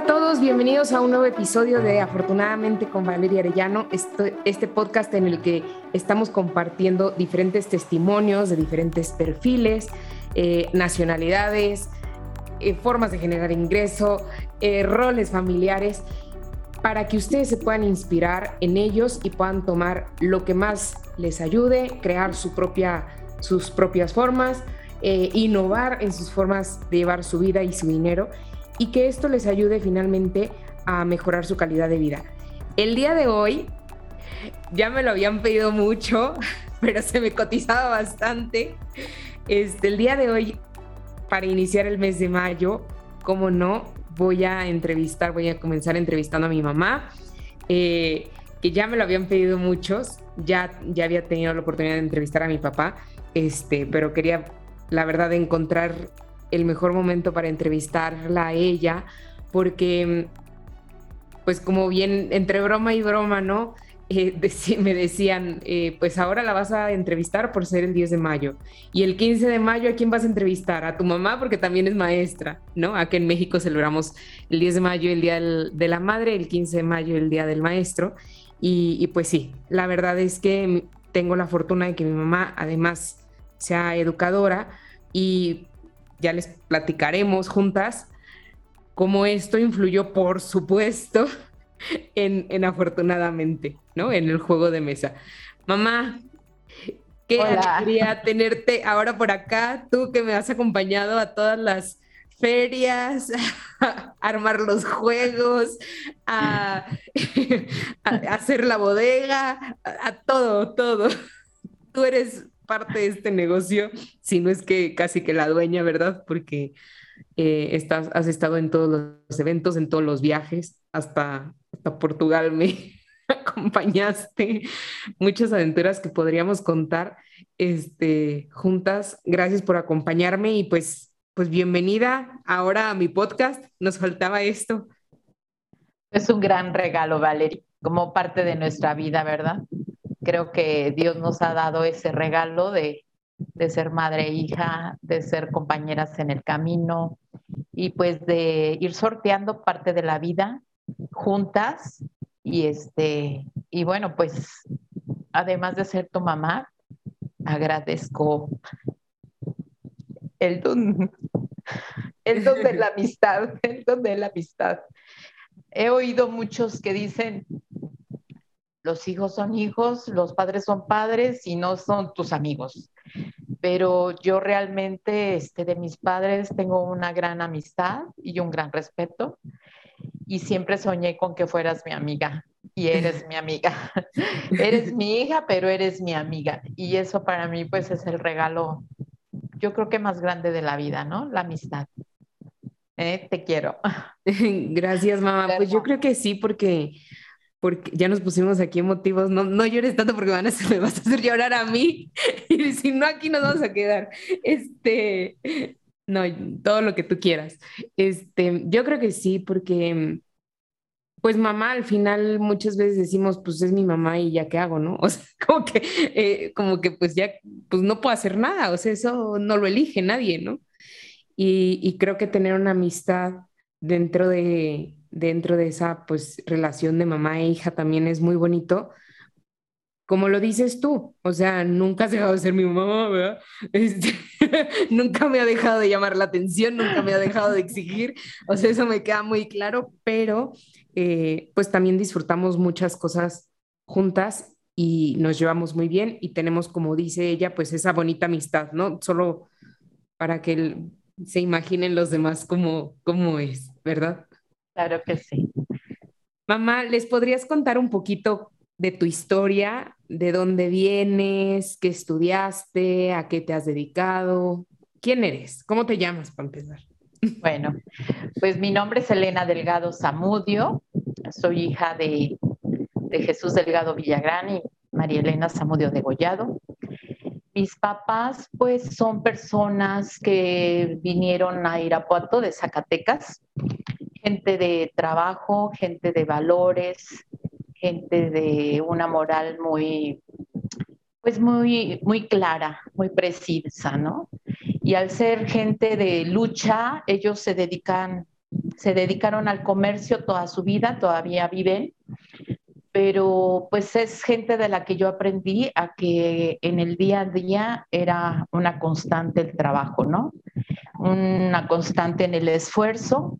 a todos, bienvenidos a un nuevo episodio de Afortunadamente con Valeria Arellano, este, este, podcast en el que estamos compartiendo diferentes testimonios de diferentes perfiles, eh, nacionalidades, eh, formas de generar ingreso, eh, roles familiares, para que ustedes se puedan inspirar en ellos y puedan tomar lo que más les ayude, crear su propia, sus propias formas, innovar en sus formas de llevar su vida y su dinero y que esto les ayude finalmente a mejorar su calidad de vida. El día de hoy, ya me lo habían pedido mucho, pero se me cotizaba bastante. Este, el día de hoy, para iniciar el mes de mayo, como no, voy a entrevistar, voy a comenzar entrevistando a mi mamá, eh, que ya me lo habían pedido muchos, ya, ya había tenido la oportunidad de entrevistar a mi papá, este, pero quería, la verdad, encontrar el mejor momento para entrevistarla a ella, porque, pues como bien entre broma y broma, ¿no? Eh, me decían, eh, pues ahora la vas a entrevistar por ser el 10 de mayo. Y el 15 de mayo, ¿a quién vas a entrevistar? A tu mamá, porque también es maestra, ¿no? Aquí en México celebramos el 10 de mayo, el Día de la Madre, el 15 de mayo, el Día del Maestro. Y pues sí, la verdad es que tengo la fortuna de que mi mamá además sea educadora y ya les platicaremos juntas cómo esto influyó, por supuesto, en, afortunadamente, ¿no? En el juego de mesa. Mamá, qué alegría tenerte ahora por acá, tú que me has acompañado a todas las ferias, a armar los juegos, a, hacer la bodega, a todo, todo. Tú eres parte de este negocio, si no es que casi que la dueña, ¿verdad? Porque eh, estás, has estado en todos los eventos, en todos los viajes, hasta, hasta Portugal me acompañaste, muchas aventuras que podríamos contar este, juntas. Gracias por acompañarme y pues, pues bienvenida ahora a mi podcast. Nos faltaba esto. Es un gran regalo, Valerie, como parte de nuestra vida, ¿verdad? Creo que Dios nos ha dado ese regalo de, ser madre e hija, de ser compañeras en el camino y pues de ir sorteando parte de la vida juntas y este y bueno pues además de ser tu mamá agradezco el don el don de la amistad el don de la amistad. He oído muchos que dicen los hijos son hijos, los padres son padres y no son tus amigos. Pero yo realmente este, de mis padres tengo una gran amistad y un gran respeto y siempre soñé con que fueras mi amiga y eres mi amiga. eres mi hija, pero eres mi amiga. Y eso para mí pues es el regalo, yo creo que más grande de la vida, ¿no? La amistad. Eh, te quiero. Gracias, mamá. Pues yo creo que sí, porque porque ya nos pusimos aquí emotivos, no, no llores tanto porque van a, me vas a hacer llorar a mí, y si no, aquí nos vamos a quedar. Este, no, todo lo que tú quieras. Este, yo creo que sí, porque pues mamá al final muchas veces decimos, pues es mi mamá y ya qué hago, ¿no? O sea, como que, eh, como que pues ya, pues no puedo hacer nada, o sea, eso no lo elige nadie, ¿no? Y, y creo que tener una amistad dentro de, dentro de esa pues relación de mamá e hija también es muy bonito. Como lo dices tú, o sea, nunca has dejado de ser mi mamá, ¿verdad? Este, nunca me ha dejado de llamar la atención, nunca me ha dejado de exigir, o sea, eso me queda muy claro, pero eh, pues también disfrutamos muchas cosas juntas y nos llevamos muy bien y tenemos, como dice ella, pues esa bonita amistad, ¿no? Solo para que se imaginen los demás cómo, cómo es, ¿verdad? Claro que sí. Mamá, ¿les podrías contar un poquito de tu historia, de dónde vienes, qué estudiaste, a qué te has dedicado? ¿Quién eres? ¿Cómo te llamas para empezar? Bueno, pues mi nombre es Elena Delgado Zamudio, soy hija de, de Jesús Delgado Villagrán y María Elena Zamudio de Gollado. Mis papás, pues, son personas que vinieron a Irapuato de Zacatecas gente de trabajo, gente de valores, gente de una moral muy, pues muy, muy clara, muy precisa, ¿no? Y al ser gente de lucha, ellos se dedican se dedicaron al comercio toda su vida, todavía viven, pero pues es gente de la que yo aprendí a que en el día a día era una constante el trabajo, ¿no? Una constante en el esfuerzo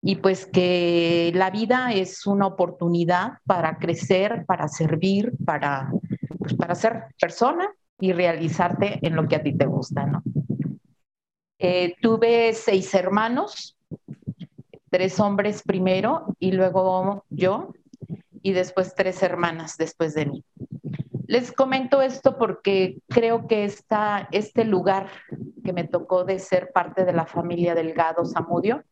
y pues que la vida es una oportunidad para crecer, para servir, para, pues, para ser persona y realizarte en lo que a ti te gusta, ¿no? Eh, tuve seis hermanos, tres hombres primero y luego yo y después tres hermanas después de mí. Les comento esto porque creo que esta, este lugar que me tocó de ser parte de la familia Delgado Zamudio,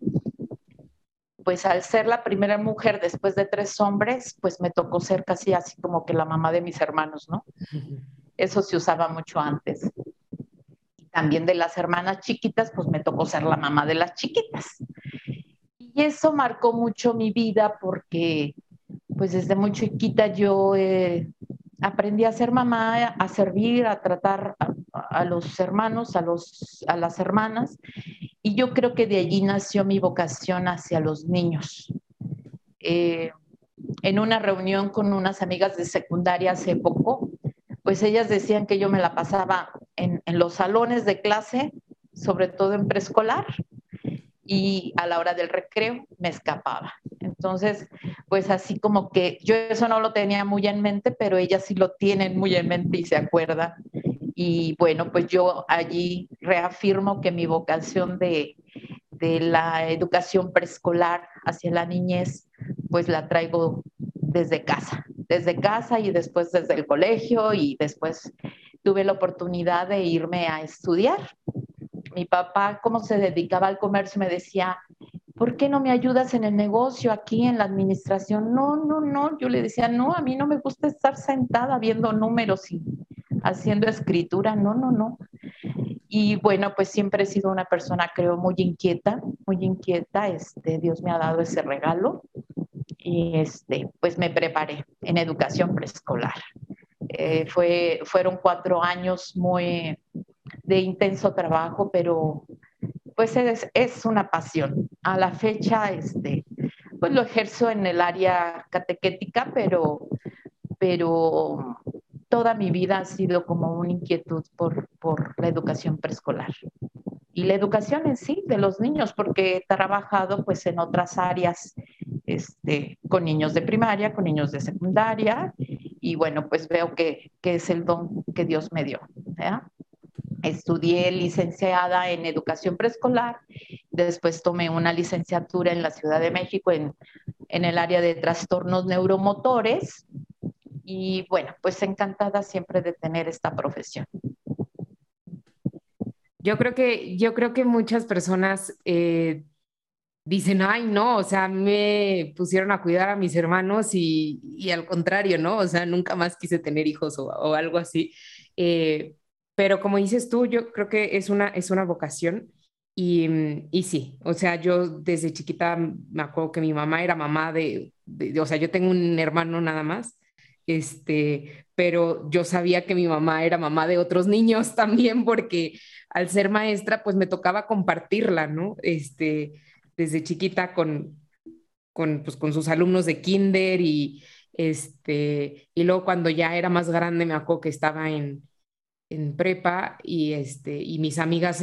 pues al ser la primera mujer después de tres hombres, pues me tocó ser casi así como que la mamá de mis hermanos, ¿no? Eso se usaba mucho antes. También de las hermanas chiquitas, pues me tocó ser la mamá de las chiquitas. Y eso marcó mucho mi vida porque pues desde muy chiquita yo eh, aprendí a ser mamá, a servir, a tratar a, los hermanos, a, los, a las hermanas, y yo creo que de allí nació mi vocación hacia los niños. Eh, en una reunión con unas amigas de secundaria hace poco, pues ellas decían que yo me la pasaba en, en los salones de clase, sobre todo en preescolar, y a la hora del recreo me escapaba. Entonces, pues así como que yo eso no lo tenía muy en mente, pero ellas sí lo tienen muy en mente y se acuerdan. Y bueno, pues yo allí reafirmo que mi vocación de, de la educación preescolar hacia la niñez, pues la traigo desde casa, desde casa y después desde el colegio y después tuve la oportunidad de irme a estudiar mi papá, cómo se dedicaba al comercio, me decía, ¿por qué no me ayudas en el negocio, aquí en la administración? No, no, no, yo le decía, no, a mí no me gusta estar sentada viendo números y haciendo escritura, no, no, no. Y bueno, pues siempre he sido una persona, creo, muy inquieta, muy inquieta, este, Dios me ha dado ese regalo y este, pues me preparé en educación preescolar. Eh, fue, fueron cuatro años muy, de intenso trabajo, pero pues es, es, una pasión. A la fecha, este, pues lo ejerzo en el área catequética, pero, pero toda mi vida ha sido como una inquietud por, por la educación preescolar. Y la educación en sí de los niños, porque he trabajado pues en otras áreas, este, con niños de primaria, con niños de secundaria, y bueno, pues veo que, que es el don que Dios me dio. Estudié licenciada en educación preescolar, después tomé una licenciatura en la Ciudad de México en, en el área de trastornos neuromotores y bueno, pues encantada siempre de tener esta profesión. Yo creo que, yo creo que muchas personas eh, dicen, ay, no, o sea, me pusieron a cuidar a mis hermanos y, y al contrario, ¿no? O sea, nunca más quise tener hijos o, o algo así. Eh, pero como dices tú, yo creo que es una, es una vocación y, y sí, o sea, yo desde chiquita me acuerdo que mi mamá era mamá de, de, o sea, yo tengo un hermano nada más, este, pero yo sabía que mi mamá era mamá de otros niños también porque al ser maestra, pues me tocaba compartirla, ¿no? Este, desde chiquita con, con, pues, con sus alumnos de kinder y, este, y luego cuando ya era más grande me acuerdo que estaba en, en prepa y, este, y mis amigas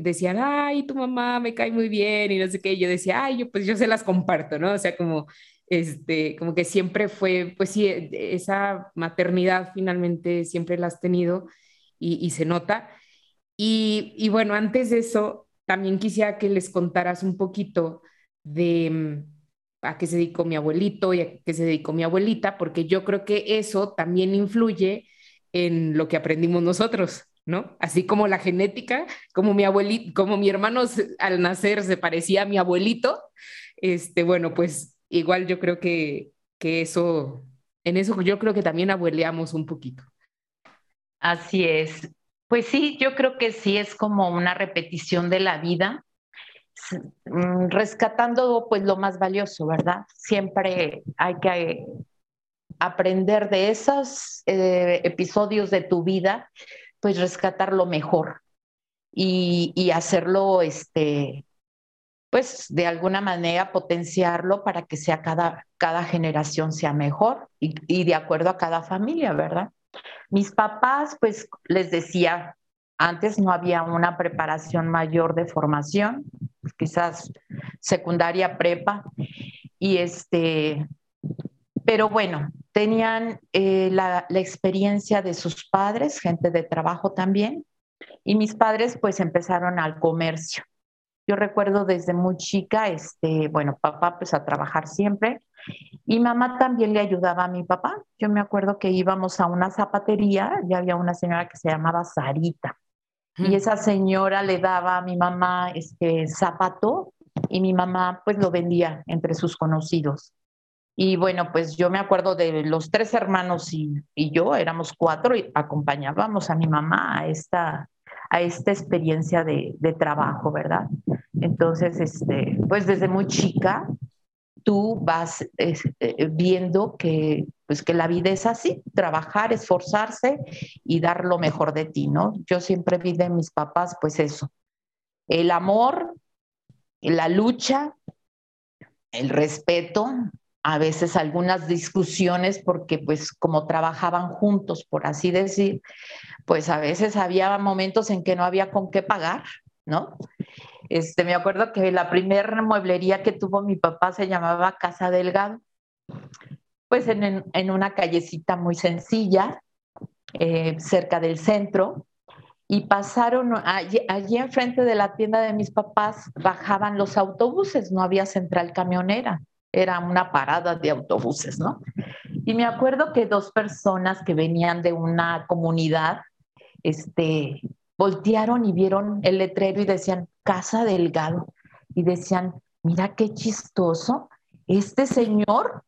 decían, ay, tu mamá me cae muy bien y no sé qué, y yo decía, ay, yo pues yo se las comparto, ¿no? O sea, como, este, como que siempre fue, pues sí, e, esa maternidad finalmente siempre la has tenido y, y se nota. Y, y, bueno, antes de eso, también quisiera que les contaras un poquito de mm, a qué se dedicó mi abuelito y a qué se dedicó mi abuelita, porque yo creo que eso también influye en lo que aprendimos nosotros, ¿no? Así como la genética, como mi abuelito, como mi hermano al nacer se parecía a mi abuelito, este, bueno, pues igual yo creo que, que eso, en eso yo creo que también abueleamos un poquito. Así es. Pues sí, yo creo que sí es como una repetición de la vida, mm, rescatando pues lo más valioso, ¿verdad? Siempre hay que aprender de esos eh, episodios de tu vida, pues rescatar lo mejor y, y hacerlo, este, pues de alguna manera potenciarlo para que sea cada, cada generación sea mejor y, de acuerdo a cada familia, ¿verdad? Mis papás, pues les decía, antes no había una preparación mayor de formación, quizás secundaria, prepa, y este, pero bueno, tenían eh, la, experiencia de sus padres, gente de trabajo también, y mis padres pues empezaron al comercio. Yo recuerdo desde muy chica, este, bueno, papá pues a trabajar siempre y mamá también le ayudaba a mi papá. Yo me acuerdo que íbamos a una zapatería y había una señora que se llamaba Sarita y esa señora le daba a mi mamá este zapato y mi mamá pues lo vendía entre sus conocidos. Y bueno, pues yo me acuerdo de los tres hermanos y, y yo, éramos cuatro y acompañábamos a mi mamá a esta, a esta experiencia de, de trabajo, ¿verdad? Entonces, este, pues desde muy chica, tú vas eh, viendo que, pues que la vida es así, trabajar, esforzarse y dar lo mejor de ti, ¿no? Yo siempre vi de mis papás, pues eso, el amor, la lucha, el respeto, a veces algunas discusiones porque pues como trabajaban juntos, por así decir, pues a veces había momentos en que no había con qué pagar, ¿no? Este, me acuerdo que la primera mueblería que tuvo mi papá se llamaba Casa Delgado, pues en, en una callecita muy sencilla, eh, cerca del centro, y pasaron, allí, allí enfrente de la tienda de mis papás bajaban los autobuses, no había central camionera era una parada de autobuses, ¿no? Y me acuerdo que dos personas que venían de una comunidad, este, voltearon y vieron el letrero y decían, Casa Delgado. Y decían, mira qué chistoso, este señor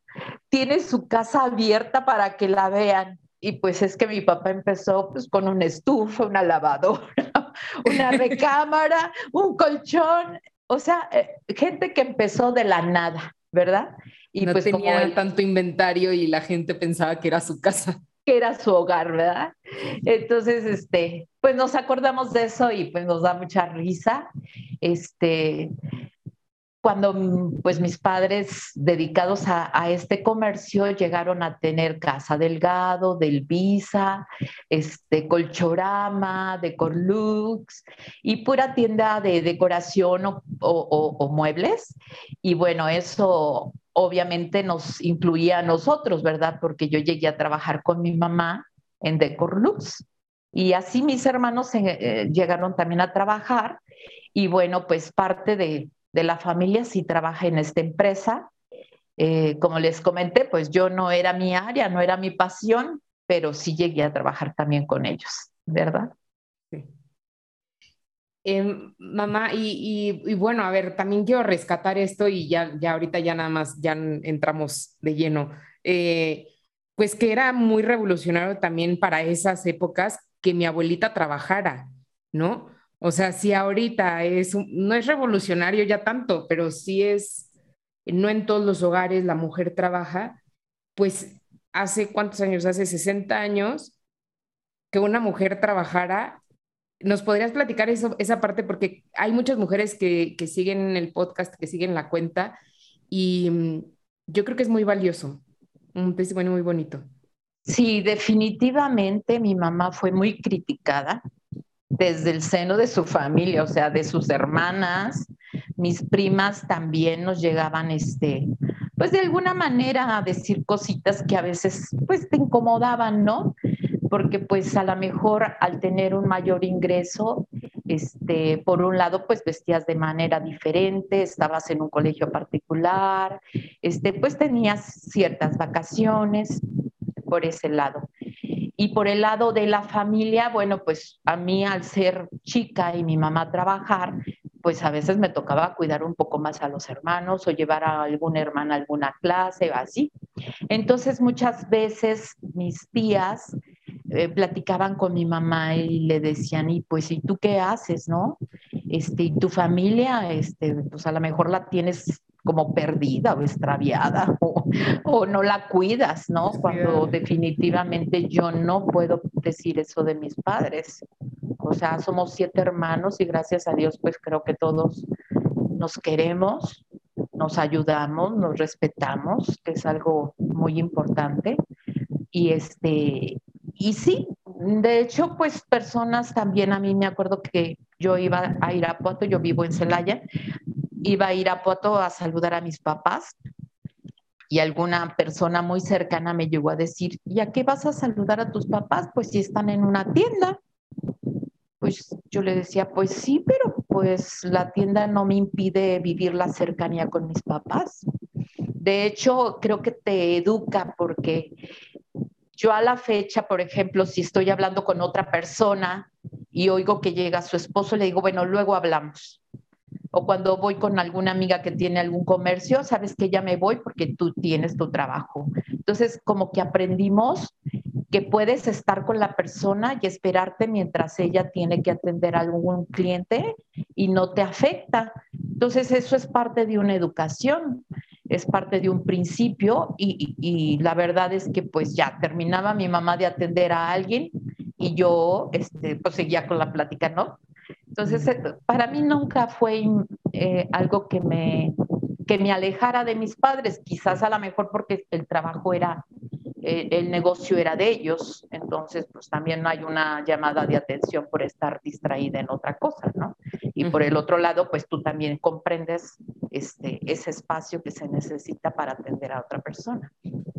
tiene su casa abierta para que la vean. Y pues es que mi papá empezó pues, con una estufa, una lavadora, una recámara, un colchón, o sea, eh, gente que empezó de la nada. ¿Verdad? Y no pues tenía tanto inventario y la gente pensaba que era su casa. Que era su hogar, ¿verdad? Entonces, este, pues nos acordamos de eso y pues nos da mucha risa. Este, cuando pues mis padres dedicados a, este comercio llegaron a tener Casa Delgado, del Visa, este, Colchorama, Decorlux y pura tienda de decoración o, o, muebles. Y bueno, eso obviamente nos incluía a nosotros, ¿verdad? Porque yo llegué a trabajar con mi mamá en Decorlux. Y así mis hermanos eh, llegaron también a trabajar. Y bueno, pues parte de, de la familia sí trabaja en esta empresa. Eh, como les comenté, pues yo no era mi área, no era mi pasión, pero sí llegué a trabajar también con ellos, ¿verdad? Em, mamá, y, bueno, a ver, también quiero rescatar esto y ya, ya ahorita ya nada más, ya entramos de lleno. Eh, pues que era muy revolucionario también para esas épocas que mi abuelita trabajara, ¿no? O sea, si ahorita es, no es revolucionario ya tanto, pero sí es, no en todos los hogares la mujer trabaja, pues hace cuántos años, hace 60 años, que una mujer trabajara. ¿Nos podrías platicar eso, esa parte? Porque hay muchas mujeres que, que siguen el podcast, que siguen la cuenta, y mm, yo creo que es muy valioso, un testimonio muy bonito. Sí, definitivamente mi mamá fue muy criticada desde el seno de su familia, o sea, de sus hermanas, mis primas también nos llegaban, este, pues de alguna manera a decir cositas que a veces pues te incomodaban, ¿no? Porque pues a lo mejor al tener un mayor ingreso, este, por un lado pues vestías de manera diferente, estabas en un colegio particular, este, pues tenías ciertas vacaciones por ese lado. Y por el lado de la familia, bueno, pues a mí al ser chica y mi mamá trabajar, pues a veces me tocaba cuidar un poco más a los hermanos o llevar a alguna hermana a alguna clase o así. Entonces muchas veces mis tías eh, platicaban con mi mamá y le decían, y pues, ¿y tú qué haces, no? Este, y tu familia, este, pues a lo mejor la tienes como perdida o extraviada o, no la cuidas, ¿no? Cuando definitivamente yo no puedo decir eso de mis padres. O sea, somos siete hermanos y gracias a Dios pues creo que todos nos queremos, nos ayudamos, nos respetamos, que es algo muy importante. Y este, y sí, de hecho, pues personas también, a mí me acuerdo que yo iba a Irapuato, yo vivo en Celaya, iba a Irapuato a saludar a mis papás y alguna persona muy cercana me llegó a decir, ¿y a qué vas a saludar a tus papás? Pues si están en una tienda. Pues yo le decía, pues sí, pero pues la tienda no me impide vivir la cercanía con mis papás. De hecho, creo que te educa porque yo a la fecha, por ejemplo, si estoy hablando con otra persona y oigo que llega su esposo, le digo, bueno, luego hablamos. O cuando voy con alguna amiga que tiene algún comercio, sabes que ya me voy porque tú tienes tu trabajo. Entonces, como que aprendimos que puedes estar con la persona y esperarte mientras ella tiene que atender a algún cliente y no te afecta. Entonces, eso es parte de una educación es parte de un principio y, la verdad es que pues ya terminaba mi mamá de atender a alguien y yo este, pues seguía con la plática, ¿no? Entonces, eh, para mí nunca fue eh, algo que me, que me alejara de mis padres, quizás a lo mejor porque el trabajo era eh, el negocio era de ellos, entonces pues también no hay una llamada de atención por estar distraída en otra cosa, ¿no? Y por el otro lado, pues tú también comprendes este, ese espacio que se necesita para atender a otra persona.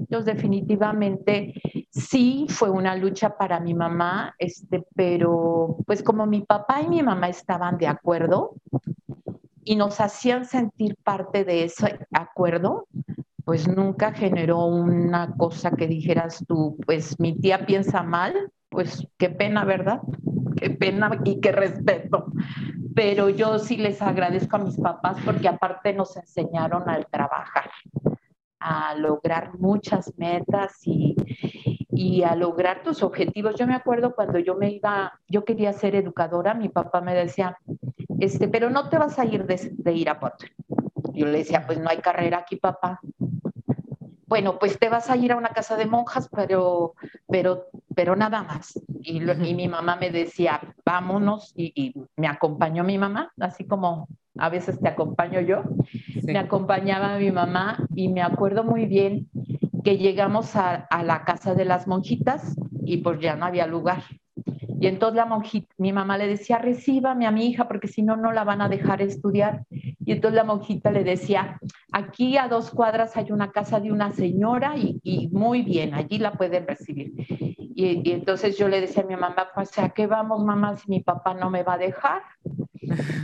Definitivamente sí fue una lucha para mi mamá, este, pero pues como mi papá y mi mamá estaban de acuerdo y nos hacían sentir parte de ese acuerdo, pues nunca generó una cosa que dijeras tú, pues mi tía piensa mal, pues qué pena, ¿verdad? Qué pena y qué respeto. Pero yo sí les agradezco a mis papás porque aparte nos enseñaron al trabajar, a lograr muchas metas y, y a lograr tus objetivos. Yo me acuerdo cuando yo me iba, yo quería ser educadora, mi papá me decía, este, pero no te vas a ir de, de Irapuato. Yo le decía, pues no hay carrera aquí, papá bueno, pues te vas a ir a una casa de monjas, pero, pero, pero nada más. Y, mi mamá me decía, vámonos, y, me acompañó mi mamá, así como a veces te acompaño yo. Me acompañaba mi mamá y me acuerdo muy bien que llegamos a, a, la casa de las monjitas y pues ya no había lugar. Y entonces la monjita, mi mamá le decía, recíbame a mi hija porque si no, no la van a dejar estudiar. Y entonces la monjita le decía, aquí a dos cuadras hay una casa de una señora y, muy bien, allí la pueden recibir. Y, entonces yo le decía a mi mamá, pues ¿a qué vamos, mamá, si mi papá no me va a dejar?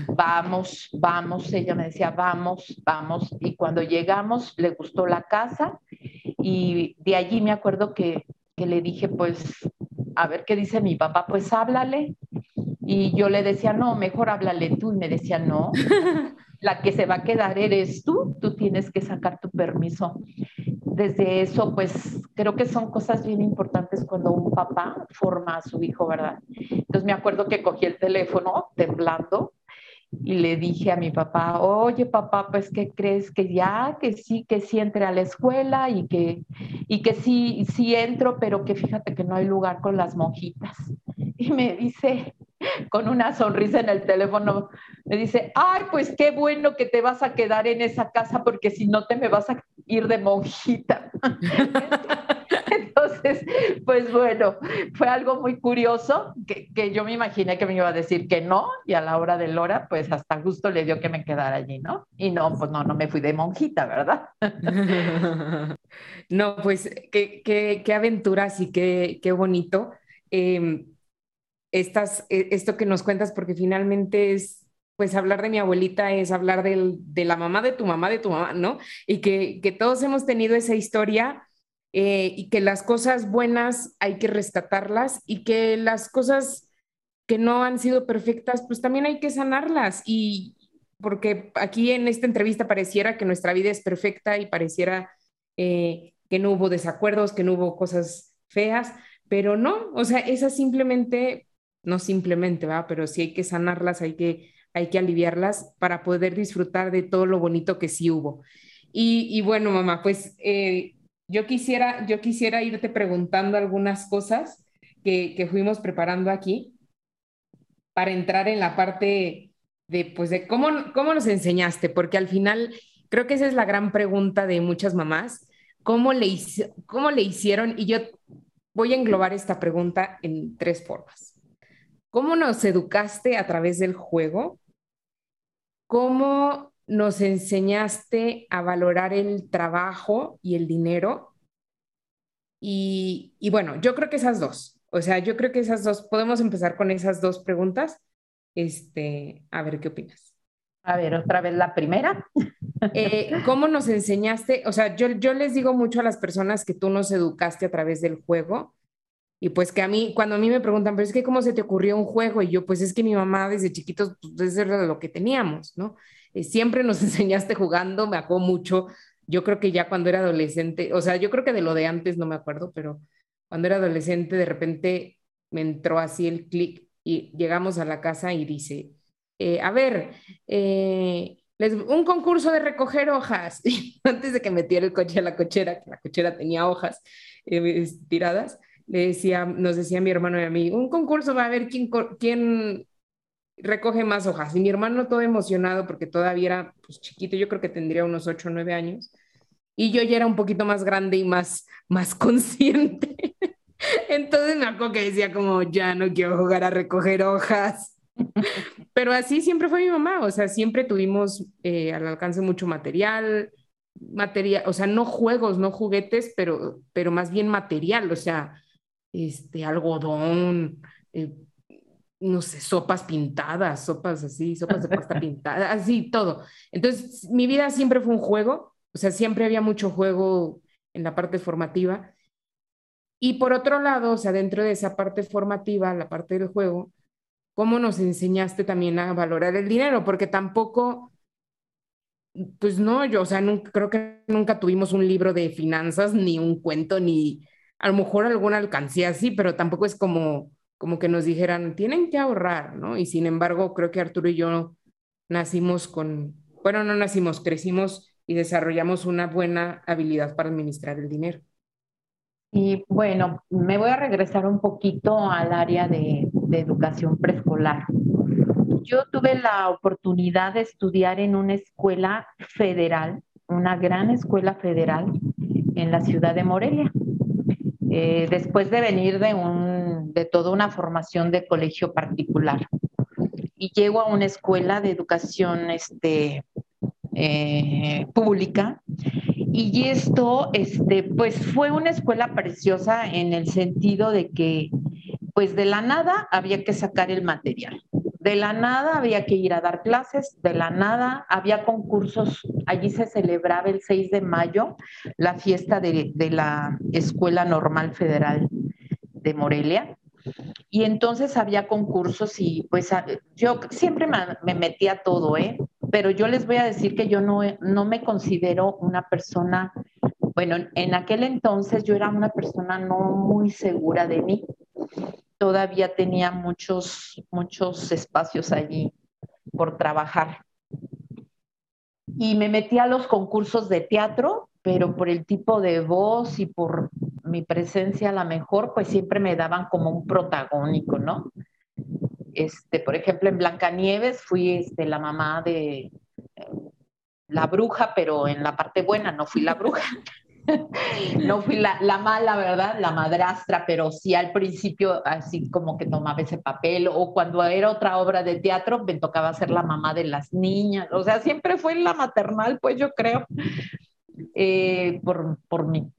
Vamos, vamos, ella me decía, vamos, vamos. Y cuando llegamos, le gustó la casa y de allí me acuerdo que, que le dije, pues a ver qué dice mi papá, pues háblale. Y yo le decía, no, mejor háblale tú. Y me decía, no, la que se va a quedar eres tú, tú tienes que sacar tu permiso. Desde eso, pues creo que son cosas bien importantes cuando un papá forma a su hijo, ¿verdad? Entonces me acuerdo que cogí el teléfono temblando y le dije a mi papá, oye papá, pues ¿qué crees? Que ya, que sí, que sí entre a la escuela y que, y que sí, sí entro, pero que fíjate que no hay lugar con las monjitas. Y me dice, con una sonrisa en el teléfono, me dice, ay, pues qué bueno que te vas a quedar en esa casa porque si no te me vas a ir de monjita. Entonces, pues bueno, fue algo muy curioso que, que, yo me imaginé que me iba a decir que no y a la hora de hora, pues hasta justo le dio que me quedara allí, ¿no? Y no, pues no, no me fui de monjita, ¿verdad? no, pues qué, qué, qué aventuras y qué, qué bonito. Em, estas, e, esto que nos cuentas, porque finalmente es, pues hablar de mi abuelita es hablar del, de la mamá de tu mamá, de tu mamá, ¿no? Y que, que todos hemos tenido esa historia eh, y que las cosas buenas hay que rescatarlas y que las cosas que no han sido perfectas, pues también hay que sanarlas. Y porque aquí en esta entrevista pareciera que nuestra vida es perfecta y pareciera eh, que no hubo desacuerdos, que no hubo cosas feas, pero no, o sea, esas simplemente, no simplemente, va, pero sí hay que sanarlas, hay que, hay que aliviarlas para poder disfrutar de todo lo bonito que sí hubo. Y, bueno, mamá, pues eh, yo quisiera, yo quisiera irte preguntando algunas cosas que, fuimos preparando aquí para entrar en la parte de, pues, de cómo, cómo nos enseñaste, porque al final creo que esa es la gran pregunta de muchas mamás, ¿cómo le, cómo le hicieron? Y yo voy a englobar esta pregunta en tres formas. ¿Cómo nos educaste a través del juego? ¿Cómo nos enseñaste a valorar el trabajo y el dinero? Y, y, bueno, yo creo que esas dos, o sea, yo creo que esas dos, podemos empezar con esas dos preguntas. Este, a ver qué opinas. A ver, otra vez la primera. Eh, ¿Cómo nos enseñaste? O sea, yo, yo les digo mucho a las personas que tú nos educaste a través del juego y pues que a mí, cuando a mí me preguntan, pero es que cómo se te ocurrió un juego y yo, pues es que mi mamá desde chiquitos, pues era lo que teníamos, ¿no? Eh, siempre nos enseñaste jugando, me acuerdo mucho, yo creo que ya cuando era adolescente, o sea, yo creo que de lo de antes no me acuerdo, pero cuando era adolescente de repente me entró así el clic y llegamos a la casa y dice, eh, a ver, eh, un concurso de recoger hojas. antes de que metiera el coche a la cochera, que la cochera tenía hojas tiradas, le decía, nos decía mi hermano y a mí, un concurso va a ver quién, quién recoge más hojas. Y mi hermano todo emocionado porque todavía era pues, chiquito, yo creo que tendría unos 8 o 9 años. Y yo ya era un poquito más grande y más, más consciente. Entonces me acuerdo que decía como, ya no quiero jugar a recoger hojas. Pero así siempre fue mi mamá, o sea, siempre tuvimos eh, al alcance mucho material, material, o sea, no juegos, no juguetes, pero, pero más bien material, o sea, este, algodón, eh, no sé, sopas pintadas, sopas así, sopas de pasta pintada, así, todo. Entonces, mi vida siempre fue un juego, o sea, siempre había mucho juego en la parte formativa y por otro lado, o sea, dentro de esa parte formativa, la parte del juego, ¿cómo nos enseñaste también a valorar el dinero? Porque tampoco, pues no, yo, o sea, nunca, creo que nunca tuvimos un libro de finanzas, ni un cuento, ni a lo mejor alguna alcancía así, pero tampoco es como, como que nos dijeran, tienen que ahorrar, ¿no? Y sin embargo, creo que Arturo y yo nacimos con, bueno, no nacimos, crecimos y desarrollamos una buena habilidad para administrar el dinero. Y bueno, me voy a regresar un poquito al área de, educación preescolar. Yo tuve la oportunidad de estudiar en una escuela federal, una gran escuela federal en la ciudad de Morelia. Eh, después de venir de, un, de toda una formación de colegio particular. Y llego a una escuela de educación este, eh, pública y esto, este, pues fue una escuela preciosa en el sentido de que, pues de la nada había que sacar el material. De la nada había que ir a dar clases, de la nada había concursos. Allí se celebraba el 6 de mayo la fiesta de, la Escuela Normal Federal de Morelia. Y entonces había concursos y pues yo siempre me, me metía todo, ¿eh? pero yo les voy a decir que yo no, no me considero una persona, bueno, en aquel entonces yo era una persona no muy segura de mí. Todavía tenía muchos, muchos espacios allí por trabajar. Y me metí a los concursos de teatro, pero por el tipo de voz y por mi presencia a la mejor, pues siempre me daban como un protagónico, ¿no? Este, por ejemplo, en Blancanieves fui este, la mamá de eh, la bruja, pero en la parte buena no fui la bruja. no fui la, la, mala, ¿verdad? La madrastra, pero sí al principio así como que tomaba ese papel, o cuando era otra obra de teatro me tocaba ser la mamá de las niñas, o sea, siempre fue la maternal, pues yo creo, eh, por, por mi,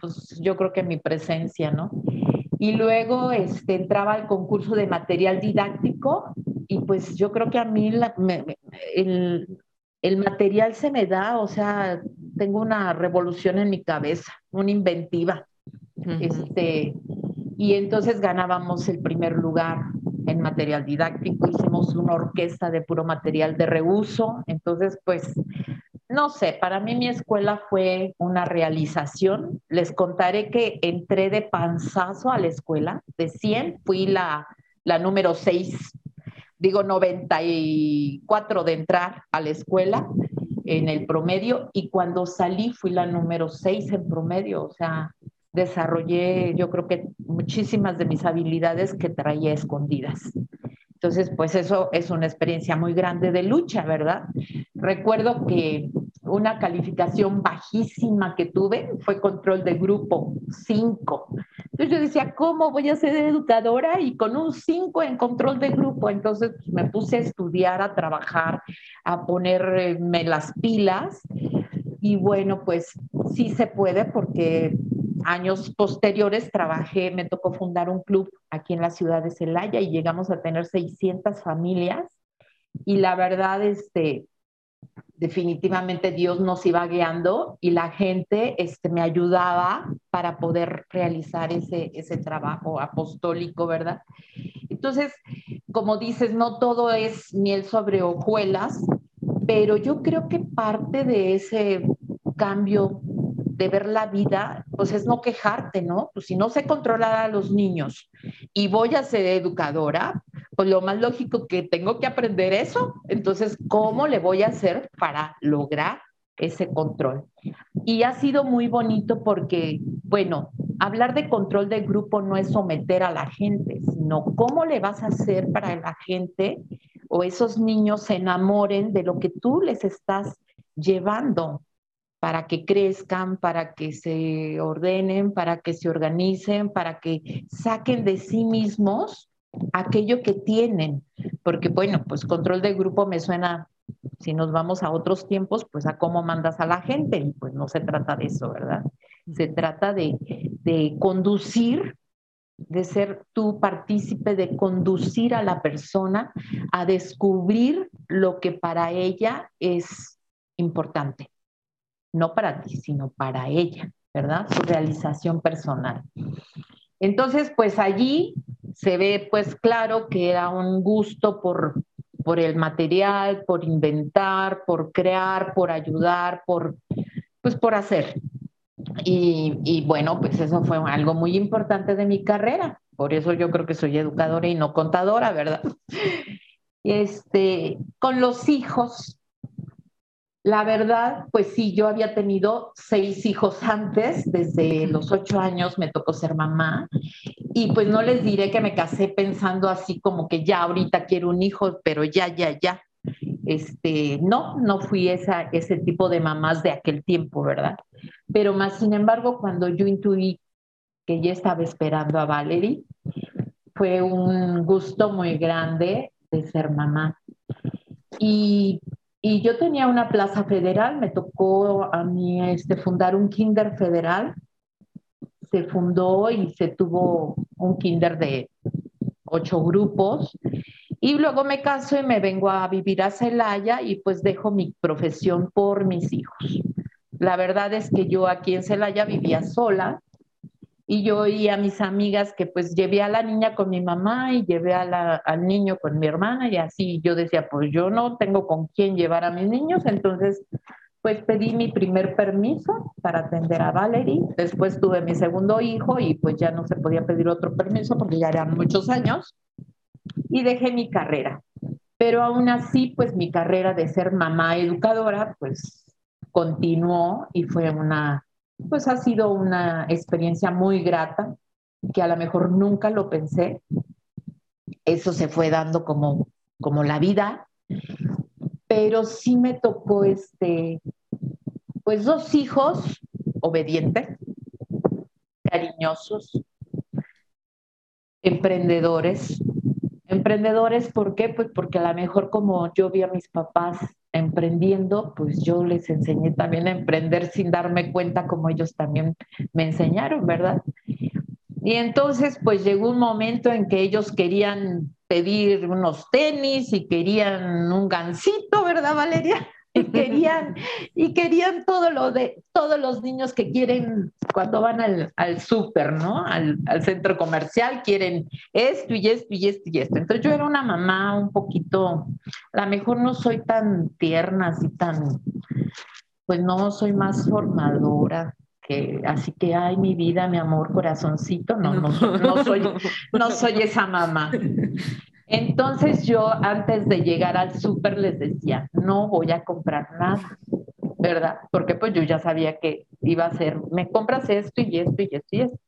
pues yo creo que mi presencia, ¿no? Y luego este, entraba al concurso de material didáctico y pues yo creo que a mí el, el material se me da, o sea, tengo una revolución en mi cabeza, una inventiva. este, y entonces ganábamos el primer lugar en material didáctico, hicimos una orquesta de puro material de reuso, entonces pues no sé, para mí mi escuela fue una realización. Les contaré que entré de panzazo a la escuela, de 100 fui la, la número 6, digo 94 de entrar a la escuela en el promedio y cuando salí fui la número 6 en promedio, o sea, desarrollé yo creo que muchísimas de mis habilidades que traía escondidas. Entonces, pues eso es una experiencia muy grande de lucha, ¿verdad? Recuerdo que una calificación bajísima que tuve fue control de grupo 5. Entonces yo decía, ¿cómo voy a ser educadora y con un 5 en control de grupo? Entonces pues, me puse a estudiar, a trabajar, a ponerme las pilas. Y bueno, pues sí se puede porque años posteriores trabajé, me tocó fundar un club aquí en la ciudad de Celaya y llegamos a tener 600 familias. Y la verdad, este, definitivamente Dios nos iba guiando y la gente este, me ayudaba para poder realizar ese, ese trabajo apostólico, ¿verdad? Entonces, como dices, no todo es miel sobre hojuelas, pero yo creo que parte de ese cambio de ver la vida, pues es no quejarte, ¿no? Pues si no sé controlar a los niños y voy a ser educadora, pues lo más lógico que tengo que aprender eso. Entonces, ¿cómo le voy a hacer para lograr ese control? Y ha sido muy bonito porque, bueno, hablar de control de grupo no es someter a la gente, sino cómo le vas a hacer para la gente o esos niños se enamoren de lo que tú les estás llevando para que crezcan, para que se ordenen, para que se organicen, para que saquen de sí mismos aquello que tienen. Porque bueno, pues control de grupo me suena, si nos vamos a otros tiempos, pues a cómo mandas a la gente. Y pues no se trata de eso, ¿verdad? Se trata de, de conducir de ser tú partícipe, de conducir a la persona a descubrir lo que para ella es importante no para ti, sino para ella, ¿verdad? Su realización personal. Entonces, pues allí se ve pues claro que era un gusto por, por el material, por inventar, por crear, por ayudar, por, pues por hacer. Y, bueno, pues eso fue algo muy importante de mi carrera. Por eso yo creo que soy educadora y no contadora, ¿verdad? Este, con los hijos, la verdad, pues sí, yo había tenido seis hijos antes, desde los ocho años me tocó ser mamá y pues no les diré que me casé pensando así como que ya ahorita quiero un hijo, pero ya, ya, ya. Este, no, no fui esa, ese tipo de mamás de aquel tiempo, ¿verdad? Pero más sin embargo, cuando yo intuí que ya estaba esperando a Valerie, fue un gusto muy grande de ser mamá. Y y yo tenía una plaza federal, me tocó a mí este, fundar un kinder federal. Se fundó y se tuvo un kinder de ocho grupos. Y luego me caso y me vengo a vivir a Celaya y pues dejo mi profesión por mis hijos. La verdad es que yo aquí en Celaya vivía sola y yo oía a mis amigas que pues llevé a la niña con mi mamá y llevé al niño con mi hermana y así yo decía, pues yo no tengo con quién llevar a mis niños, entonces pues pedí mi primer permiso para atender a Valerie, después tuve mi segundo hijo y pues ya no se podía pedir otro permiso porque ya eran muchos años y dejé mi carrera. Pero aún así, pues mi carrera de ser mamá educadora, pues continuó y fue una pues ha sido una experiencia muy grata, que a lo mejor nunca lo pensé. Eso se fue dando como, como la vida, pero sí me tocó este, pues dos hijos obedientes, cariñosos, emprendedores. Emprendedores, ¿por qué? Pues porque a lo mejor como yo vi a mis papás emprendiendo, pues yo les enseñé también a emprender sin darme cuenta como ellos también me enseñaron, ¿verdad? Y entonces, pues llegó un momento en que ellos querían pedir unos tenis y querían un gancito, ¿verdad, Valeria? Y querían, y querían todo lo de todos los niños que quieren cuando van al, al súper, ¿no? Al, al, centro comercial, quieren esto y esto y esto y esto. Entonces yo era una mamá un poquito, a lo mejor no soy tan tierna, así tan, pues no, soy más formadora. Que, así que, ay, mi vida, mi amor, corazoncito, no, no, no, soy, no soy esa mamá. Entonces yo antes de llegar al súper les decía, no voy a comprar nada, ¿verdad? Porque pues yo ya sabía que iba a ser, me compras esto y esto y esto y esto.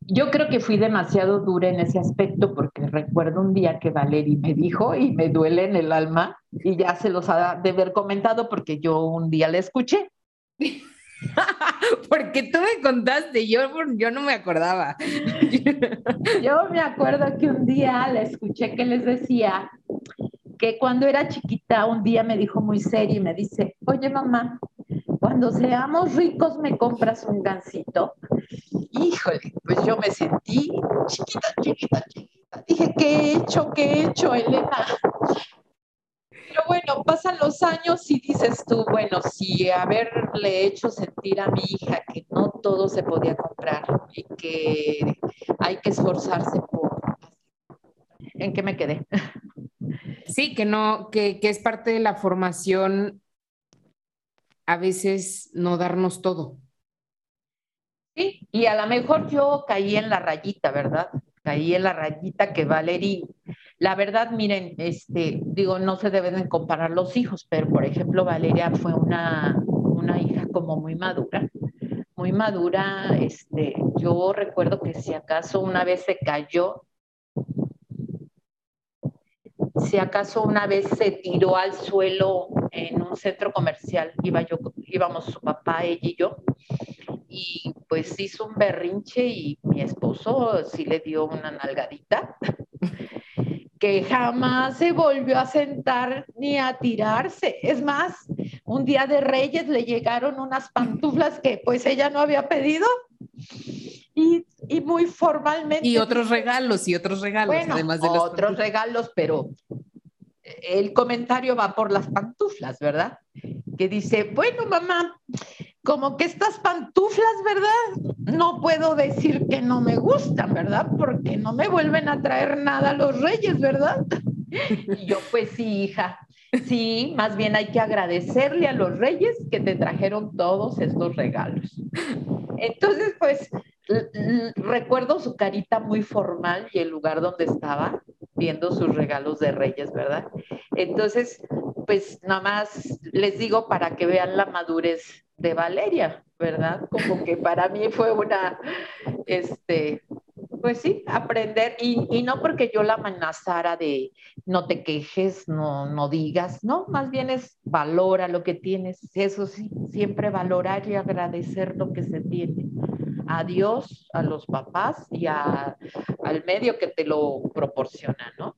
yo creo que fui demasiado dura en ese aspecto porque recuerdo un día que Valerie me dijo y me duele en el alma y ya se los ha de haber comentado porque yo un día la escuché. porque tú me contaste, yo, yo no me acordaba. yo me acuerdo que un día la escuché que les decía que cuando era chiquita un día me dijo muy serio y me dice, oye mamá, cuando seamos ricos me compras un gancito. Híjole, pues yo me sentí chiquita, chiquita, chiquita. Dije, ¿qué he hecho? ¿Qué he hecho, Elena? Pero bueno, pasan los años y dices tú, bueno, si haberle hecho sentir a mi hija que no todo se podía comprar y que hay que esforzarse por... ¿En qué me quedé? Sí, que no, que, que es parte de la formación a veces no darnos todo. Sí, y a lo mejor yo caí en la rayita, ¿verdad? Caí en la rayita que Valerie, la verdad, miren, este, digo, no se deben comparar los hijos, pero por ejemplo, Valeria fue una, hija como muy madura, muy madura, este, yo recuerdo que si acaso una vez se cayó, si acaso una vez se tiró al suelo en un centro comercial, iba yo, íbamos su papá, ella y yo, y pues hizo un berrinche y mi esposo sí le dio una nalgadita, que jamás se volvió a sentar ni a tirarse. Es más, un día de Reyes le llegaron unas pantuflas que pues ella no había pedido. Y, y, muy formalmente. Y otros regalos, y otros regalos, además de los otros regalos, pero el comentario va por las pantuflas, ¿verdad? Que dice, bueno, mamá, como que estas pantuflas, ¿verdad? No puedo decir que no me gustan, ¿verdad? Porque no me vuelven a traer nada los reyes, ¿verdad? Y yo, pues sí, hija, sí, más bien hay que agradecerle a los reyes que te trajeron todos estos regalos. Entonces, pues recuerdo su carita muy formal y el lugar donde estaba viendo sus regalos de reyes, ¿verdad? Entonces, pues nada más les digo para que vean la madurez de Valeria, ¿verdad? Como que para mí fue una, este, pues sí, aprender y, y, no porque yo la amenazara de no te quejes, no, no digas, no, más bien es valora lo que tienes, eso sí, siempre valorar y agradecer lo que se tiene a Dios, a los papás y al medio que te lo proporciona, ¿no?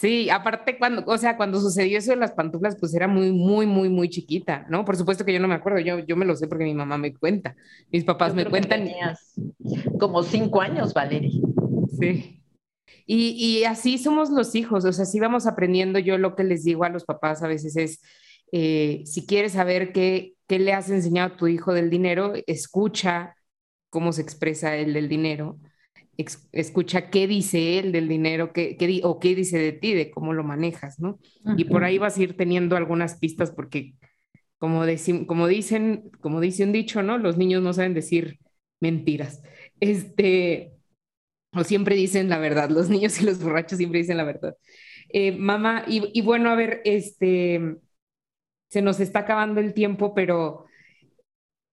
Sí, aparte cuando, o sea, cuando sucedió eso de las pantuflas, pues era muy, muy, muy, muy chiquita, ¿no? Por supuesto que yo no me acuerdo, yo, yo me lo sé porque mi mamá me cuenta, mis papás me cuentan. tenías como cinco años, Valeria. Sí. Y, y, así somos los hijos, o sea, sí vamos aprendiendo. Yo lo que les digo a los papás a veces es, eh, si quieres saber qué, qué le has enseñado a tu hijo del dinero, escucha cómo se expresa él del dinero, escucha qué dice él del dinero qué, qué, o qué dice de ti, de cómo lo manejas, ¿no? Y por ahí vas a ir teniendo algunas pistas porque, como, como, dicen, como dice un dicho, ¿no? Los niños no saben decir mentiras. Este, o siempre dicen la verdad, los niños y los borrachos siempre dicen la verdad. Eh, mamá, y, y, bueno, a ver, este, se nos está acabando el tiempo, pero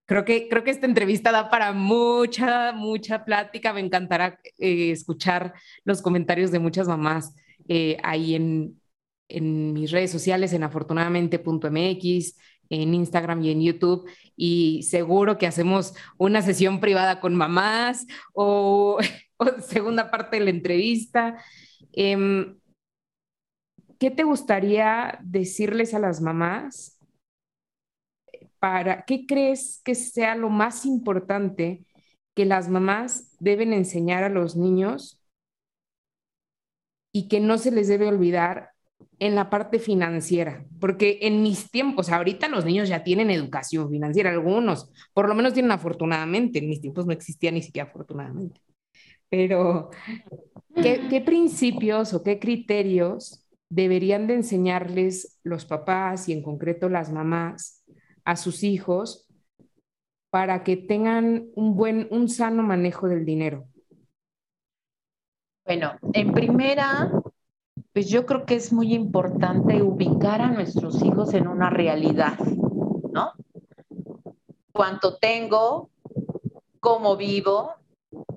creo que, creo que esta entrevista da para mucha, mucha plática. Me encantará eh, escuchar los comentarios de muchas mamás eh, ahí en, en mis redes sociales, en afortunadamente.mx, en Instagram y en YouTube. Y seguro que hacemos una sesión privada con mamás o, segunda parte de la entrevista. Em, ¿qué te gustaría decirles a las mamás qué crees que sea lo más importante que las mamás deben enseñar a los niños y que no se les debe olvidar en la parte financiera, porque en mis tiempos, ahorita los niños ya tienen educación financiera, algunos, por lo menos tienen afortunadamente, en mis tiempos no existía ni siquiera afortunadamente, pero ¿qué, qué principios o qué criterios deberían de enseñarles los papás y en concreto las mamás a sus hijos para que tengan un buen, un sano manejo del dinero? Bueno, en primera, pues yo creo que es muy importante ubicar a nuestros hijos en una realidad, ¿no? Cuánto tengo, cómo vivo,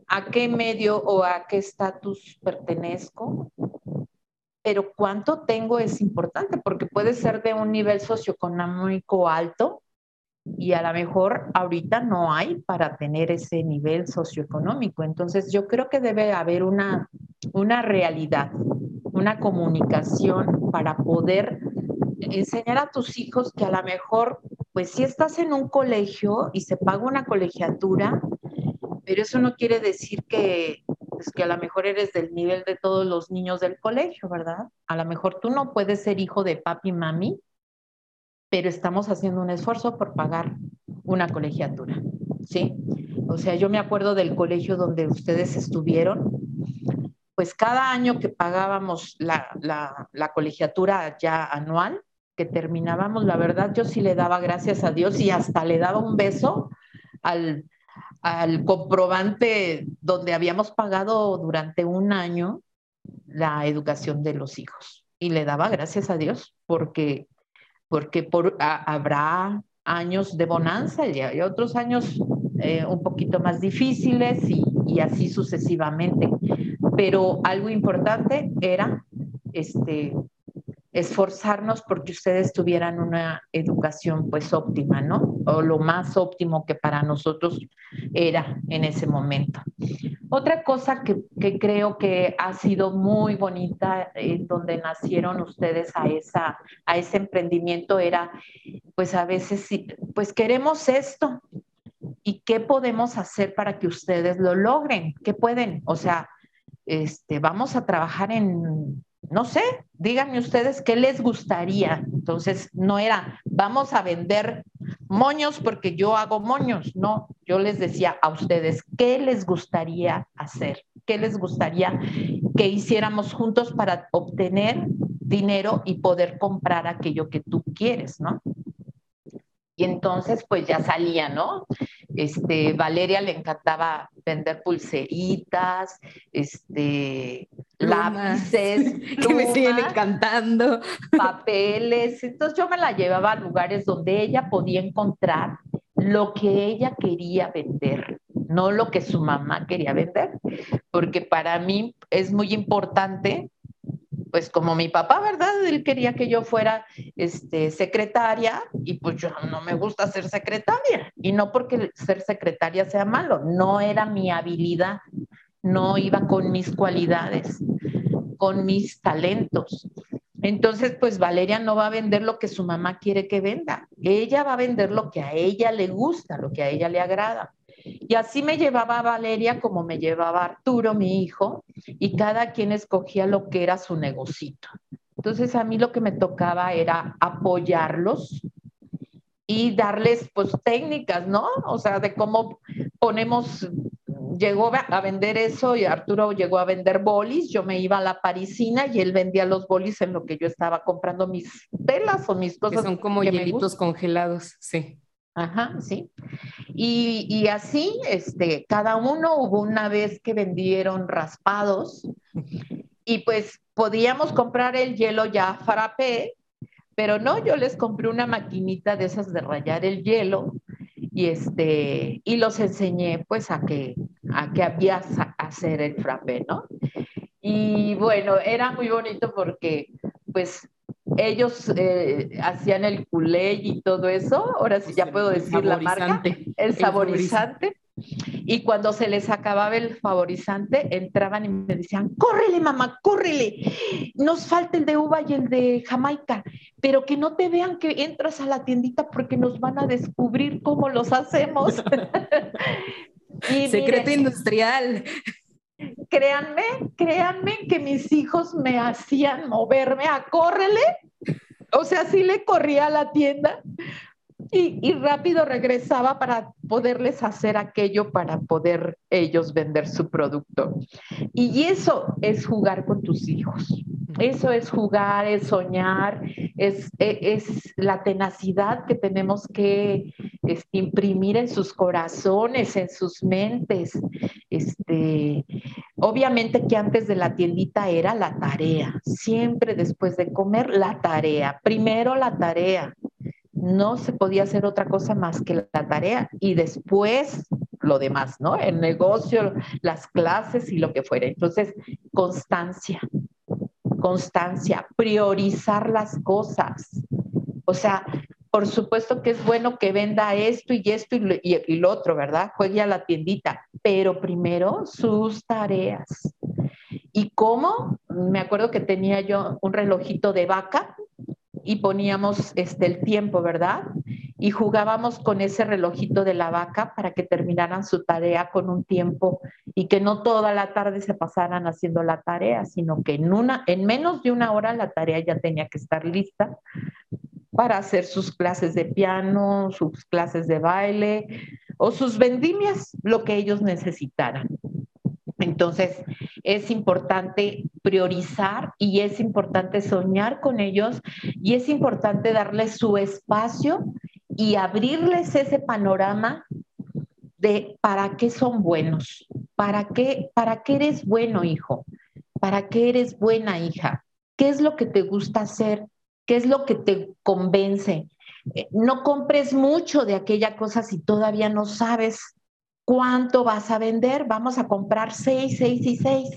a qué medio o a qué estatus pertenezco, pero cuánto tengo es importante porque puede ser de un nivel socioeconómico alto y a lo mejor ahorita no hay para tener ese nivel socioeconómico. Entonces yo creo que debe haber una, una realidad, una comunicación para poder enseñar a tus hijos que a lo mejor, pues si estás en un colegio y se paga una colegiatura, pero eso no quiere decir que, pues, que a lo mejor eres del nivel de todos los niños del colegio, ¿verdad? A lo mejor tú no puedes ser hijo de papi y mami, pero estamos haciendo un esfuerzo por pagar una colegiatura, ¿sí? O sea, yo me acuerdo del colegio donde ustedes estuvieron, pues cada año que pagábamos la, la, la colegiatura ya anual, que terminábamos, la verdad yo sí le daba gracias a Dios y hasta le daba un beso al, al comprobante donde habíamos pagado durante un año la educación de los hijos. Y le daba gracias a Dios porque, porque por, habrá años de bonanza y hay otros años eh, un poquito más difíciles y, y, así sucesivamente. Pero algo importante era este, esforzarnos porque ustedes tuvieran una educación pues óptima, ¿no? O lo más óptimo que para nosotros era en ese momento. Otra cosa que, que creo que ha sido muy bonita en donde nacieron ustedes a, esa, a ese emprendimiento era pues a veces pues queremos esto y qué podemos hacer para que ustedes lo logren, qué pueden, o sea, este, vamos a trabajar en no sé, díganme ustedes qué les gustaría. Entonces, no era, vamos a vender moños porque yo hago moños, no, yo les decía a ustedes, ¿qué les gustaría hacer? ¿Qué les gustaría que hiciéramos juntos para obtener dinero y poder comprar aquello que tú quieres, ¿no? Y entonces, pues ya salía, ¿no? Este, Valeria le encantaba vender pulseritas, este, lápices, que me siguen encantando, papeles. Entonces yo me la llevaba a lugares donde ella podía encontrar lo que ella quería vender, no lo que su mamá quería vender, porque para mí es muy importante pues como mi papá, ¿verdad? Él quería que yo fuera este, secretaria y pues yo no me gusta ser secretaria. Y no porque ser secretaria sea malo, no era mi habilidad, no iba con mis cualidades, con mis talentos. Entonces, pues Valeria no va a vender lo que su mamá quiere que venda. Ella va a vender lo que a ella le gusta, lo que a ella le agrada. Y así me llevaba Valeria como me llevaba Arturo, mi hijo, y cada quien escogía lo que era su negocito. Entonces a mí lo que me tocaba era apoyarlos y darles pues técnicas, ¿no? O sea, de cómo ponemos, llegó a vender eso y Arturo llegó a vender bolis, yo me iba a la parisina y él vendía los bolis en lo que yo estaba comprando mis telas o mis cosas. Que son como hielitos congelados, sí. Ajá, sí. Y, y, así, este, cada uno hubo una vez que vendieron raspados y pues podíamos comprar el hielo ya frappé, pero no, yo les compré una maquinita de esas de rayar el hielo y este, y los enseñé pues a que, a que había hacer el frappé, ¿no? Y bueno, era muy bonito porque pues ellos eh, hacían el culé y todo eso, ahora sí ya puedo decir la marca, el saborizante. Y cuando se les acababa el favorizante, entraban y me decían, córrele mamá, córrele, nos falta el de uva y el de Jamaica, pero que no te vean que entras a la tiendita porque nos van a descubrir cómo los hacemos. Secreto industrial créanme, créanme que mis hijos me hacían moverme a córrele. O sea, sí le corría a la tienda y, y, rápido regresaba para poderles hacer aquello para poder ellos vender su producto. Y eso es jugar con tus hijos. Eso es jugar, es soñar, es, e, es la tenacidad que tenemos que este, imprimir en sus corazones, en sus mentes. Este, obviamente que antes de la tiendita era la tarea, siempre después de comer la tarea, primero la tarea. No se podía hacer otra cosa más que la tarea y después lo demás, ¿no? El negocio, las clases y lo que fuera. Entonces, constancia, constancia, priorizar las cosas. O sea, por supuesto que es bueno que venda esto y esto y lo, otro, ¿verdad? Juegue a la tiendita, pero primero sus tareas. ¿Y cómo? Me acuerdo que tenía yo un relojito de vaca y poníamos este, el tiempo, ¿verdad? Y jugábamos con ese relojito de la vaca para que terminaran su tarea con un tiempo y que no toda la tarde se pasaran haciendo la tarea, sino que en, una, en menos de una hora la tarea ya tenía que estar lista para hacer sus clases de piano, sus clases de baile o sus vendimias, lo que ellos necesitaran. Entonces, es importante priorizar y es importante soñar con ellos y es importante darles su espacio y abrirles ese panorama de para qué son buenos, para qué, para qué eres bueno, hijo, para qué eres buena, hija, qué es lo que te gusta hacer, qué es lo que te convence. Eh, no compres mucho de aquella cosa si todavía no sabes cuánto vas a vender. Vamos a comprar seis, seis y seis.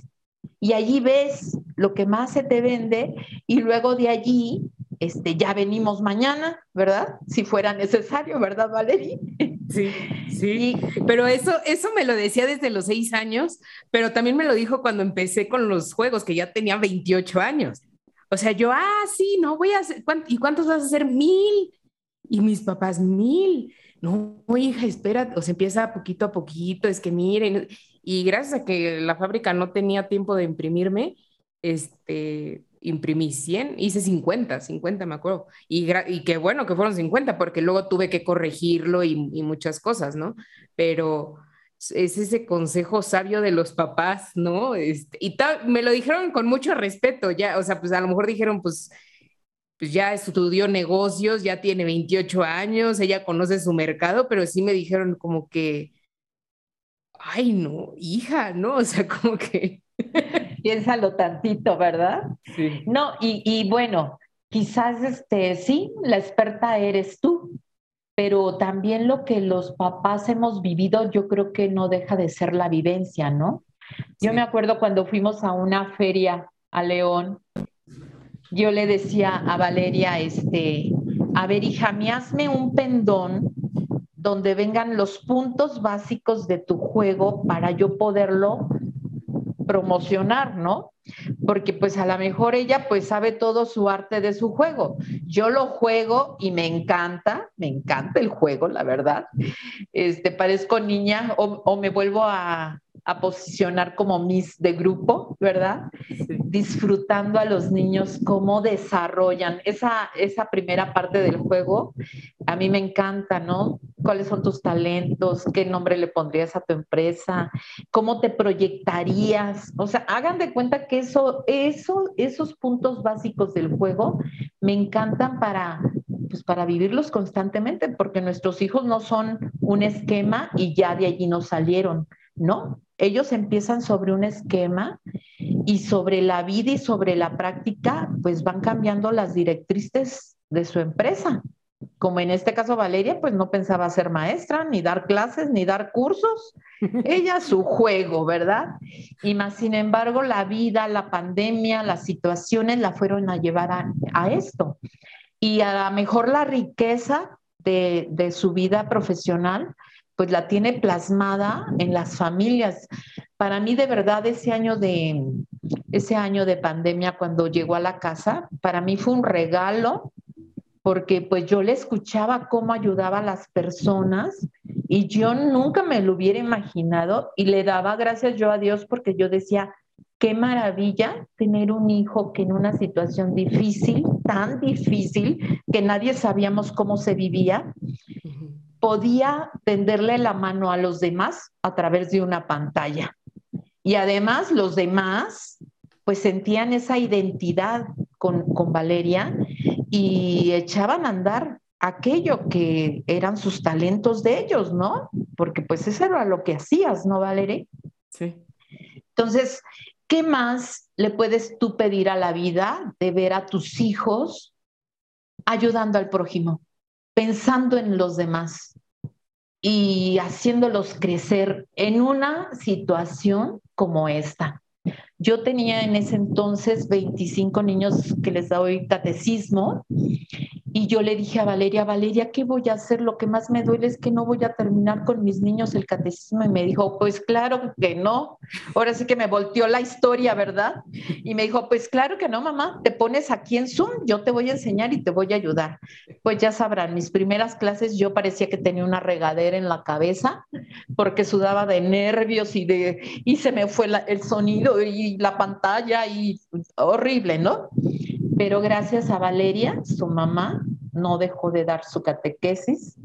Y allí ves lo que más se te vende y luego de allí este, ya venimos mañana, ¿verdad? Si fuera necesario, ¿verdad, Valerie? Sí, sí. pero eso, eso me lo decía desde los seis años, pero también me lo dijo cuando empecé con los juegos, que ya tenía 28 años. O sea, yo, ah, sí, no voy a hacer, ¿y cuántos vas a hacer? Mil. Y mis papás, mil no, hija, espera, o se empieza poquito a poquito, es que miren, y gracias a que la fábrica no tenía tiempo de imprimirme, este, imprimí 100, hice 50, 50 me acuerdo, y, y bueno que fueron 50, porque luego tuve que corregirlo y, muchas cosas, ¿no? Pero es ese consejo sabio de los papás, ¿no? Este, y me lo dijeron con mucho respeto, ya, o sea, pues a lo mejor dijeron, pues pues ya estudió negocios, ya tiene 28 años, ella conoce su mercado, pero sí me dijeron como que, ay, no, hija, ¿no? O sea, como que... Piénsalo tantito, ¿verdad? Sí. No, y, y bueno, quizás este, sí, la experta eres tú, pero también lo que los papás hemos vivido, yo creo que no deja de ser la vivencia, ¿no? Yo me acuerdo cuando fuimos a una feria a León yo le decía a Valeria, este, a ver, hija, me hazme un pendón donde vengan los puntos básicos de tu juego para yo poderlo promocionar, ¿no? Porque pues a lo mejor ella pues sabe todo su arte de su juego. Yo lo juego y me encanta, me encanta el juego, la verdad. Este, parezco niña o, o me vuelvo a, a posicionar como Miss de grupo, ¿verdad? Disfrutando a los niños cómo desarrollan esa, esa primera parte del juego. A mí me encanta, ¿no? ¿Cuáles son tus talentos? ¿Qué nombre le pondrías a tu empresa? ¿Cómo te proyectarías? O sea, hagan de cuenta que eso, eso, esos puntos básicos del juego me encantan para, pues para vivirlos constantemente, porque nuestros hijos no son un esquema y ya de allí no salieron, ¿no? Ellos empiezan sobre un esquema y sobre la vida y sobre la práctica, pues van cambiando las directrices de su empresa. Como en este caso Valeria, pues no pensaba ser maestra, ni dar clases, ni dar cursos. Ella su juego, ¿verdad? Y más sin embargo, la vida, la pandemia, las situaciones la fueron a llevar a, esto. Y a lo mejor la riqueza de, de su vida profesional, pues la tiene plasmada en las familias. Para mí, de verdad, ese año de, ese año de pandemia, cuando llegó a la casa, para mí fue un regalo porque pues yo le escuchaba cómo ayudaba a las personas y yo nunca me lo hubiera imaginado y le daba gracias yo a Dios porque yo decía, qué maravilla tener un hijo que en una situación difícil, tan difícil, que nadie sabíamos cómo se vivía, podía tenderle la mano a los demás a través de una pantalla. Y además los demás pues sentían esa identidad con, Valeria y echaban a andar aquello que eran sus talentos de ellos, ¿no? Porque pues eso era lo que hacías, ¿no, Valeria? Sí. Entonces, ¿qué más le puedes tú pedir a la vida de ver a tus hijos ayudando al prójimo? pensando en los demás. Y haciéndolos crecer en una situación como esta. Yo tenía en ese entonces 25 niños que les doy catecismo y yo le dije a Valeria, Valeria, ¿qué voy a hacer? Lo que más me duele es que no voy a terminar con mis niños el catecismo. Y me dijo, pues claro que no. Ahora sí que me volteó la historia, ¿verdad? Y me dijo, pues claro que no, mamá. Te pones aquí en Zoom, yo te voy a enseñar y te voy a ayudar. Pues ya sabrán, mis primeras clases yo parecía que tenía una regadera en la cabeza porque sudaba de nervios y, de, y se me fue el sonido y la pantalla y horrible, ¿no? Pero gracias a Valeria, su mamá, no dejó de dar su catequesis.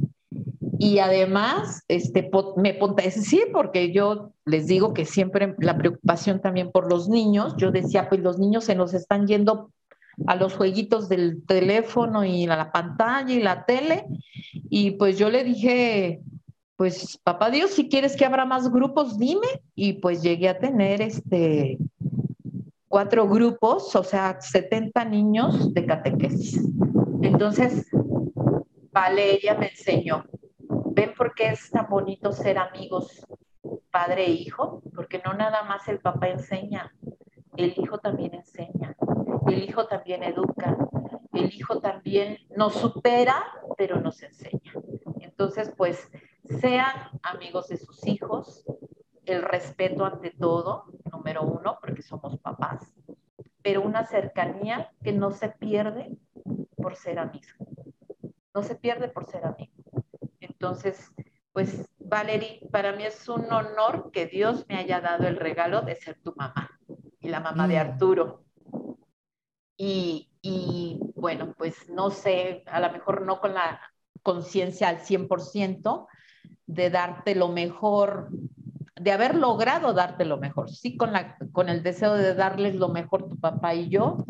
Y además, este, me sí, porque yo les digo que siempre la preocupación también por los niños, yo decía, pues los niños se nos están yendo a los jueguitos del teléfono y a la pantalla y la tele. Y pues yo le dije, pues papá Dios, si quieres que abra más grupos, dime. Y pues llegué a tener este cuatro grupos, o sea, 70 niños de catequesis. Entonces, Valeria me enseñó, ¿ven por qué es tan bonito ser amigos padre e hijo? Porque no nada más el papá enseña, el hijo también enseña, el hijo también educa, el hijo también nos supera, pero nos enseña. Entonces, pues, sean amigos de sus hijos, el respeto ante todo, número uno, porque somos papás, pero una cercanía que no se pierde por ser amigo. No se pierde por ser amigo. Entonces, pues, Valerie, para mí es un honor que Dios me haya dado el regalo de ser tu mamá y la mamá de mm. Arturo. Y, y bueno, pues no sé, a lo mejor no con la conciencia al 100% de darte lo mejor de haber logrado darte lo mejor, sí, con, la, con el deseo de darles lo mejor tu papá y yo,